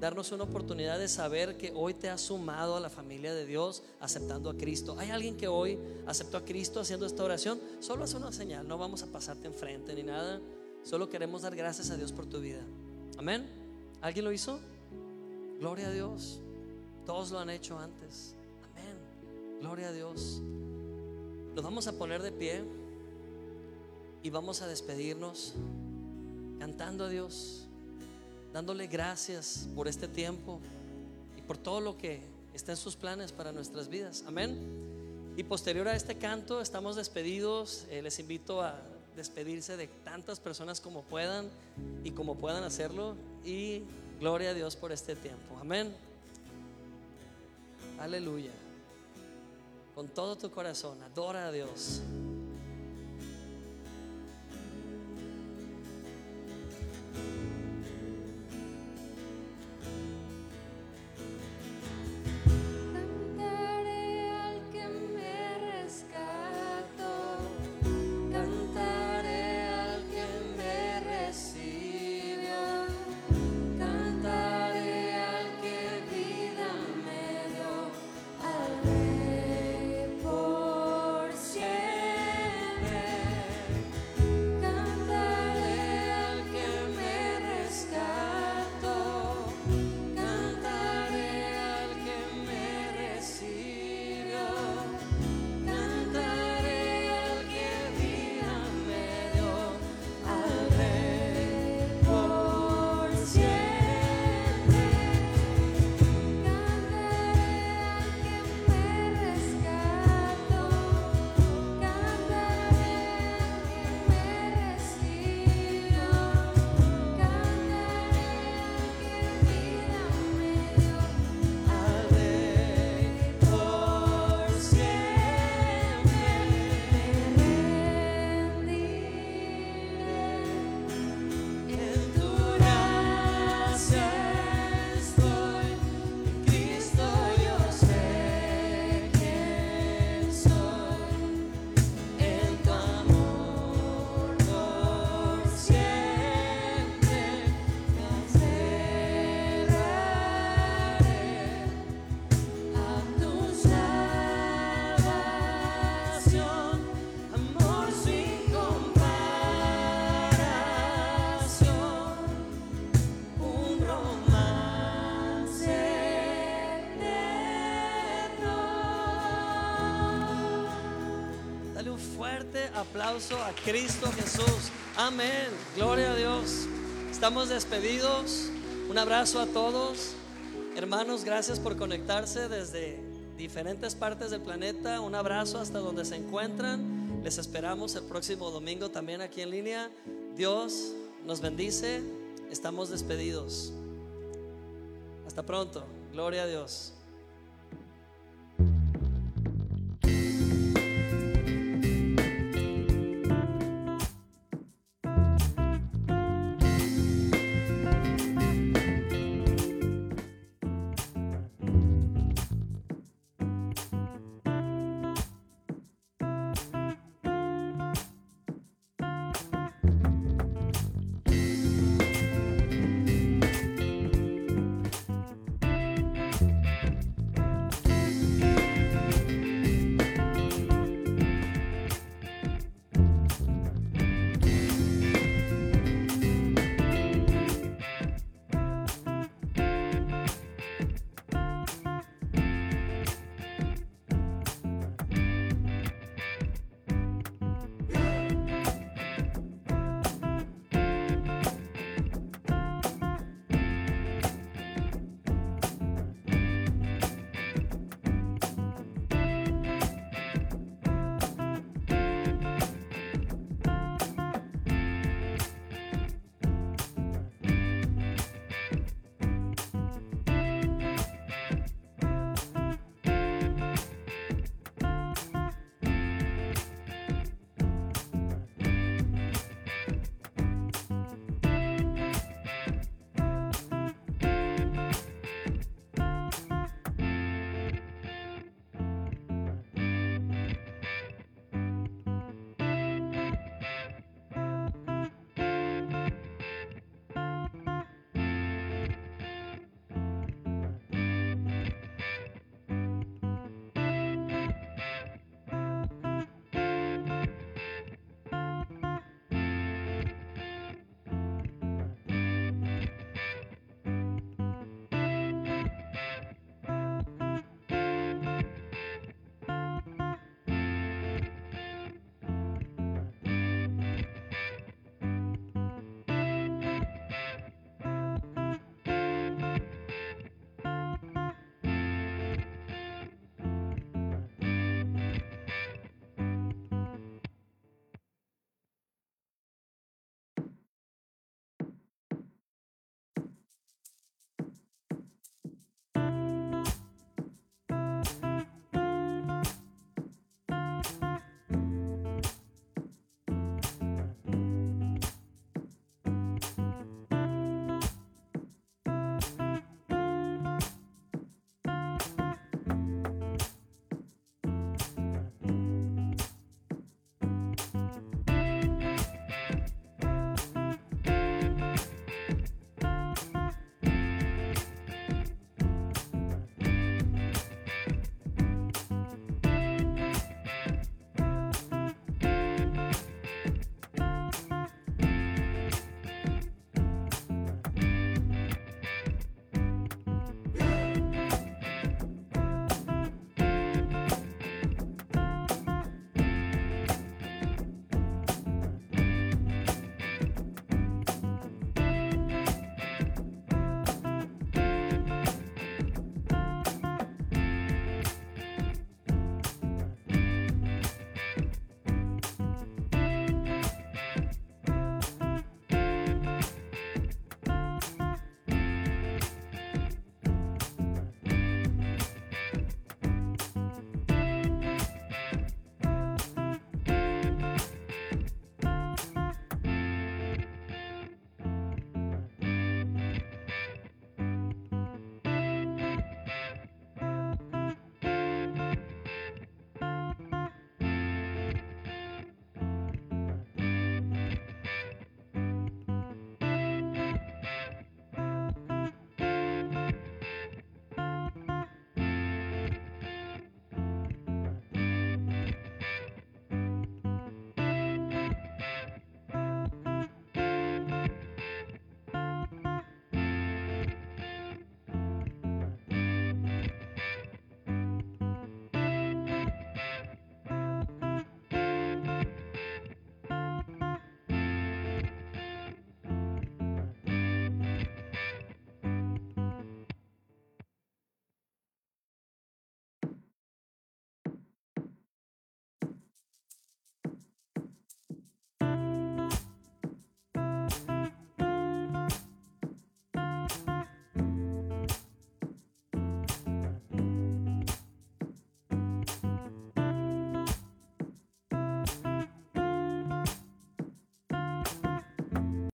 Speaker 1: darnos una oportunidad de saber que hoy te has sumado a la familia de Dios aceptando a Cristo. ¿Hay alguien que hoy aceptó a Cristo haciendo esta oración? Solo es una señal, no vamos a pasarte enfrente ni nada. Solo queremos dar gracias a Dios por tu vida. Amén. ¿Alguien lo hizo? Gloria a Dios. Todos lo han hecho antes. Amén. Gloria a Dios. Nos vamos a poner de pie y vamos a despedirnos cantando a Dios dándole gracias por este tiempo y por todo lo que está en sus planes para nuestras vidas. Amén. Y posterior a este canto estamos despedidos. Eh, les invito a despedirse de tantas personas como puedan y como puedan hacerlo. Y gloria a Dios por este tiempo. Amén. Aleluya. Con todo tu corazón, adora a Dios. Fuerte aplauso a Cristo Jesús. Amén. Gloria a Dios. Estamos despedidos. Un abrazo a todos. Hermanos, gracias por conectarse desde diferentes partes del planeta. Un abrazo hasta donde se encuentran. Les esperamos el próximo domingo también aquí en línea. Dios nos bendice. Estamos despedidos. Hasta pronto. Gloria a Dios.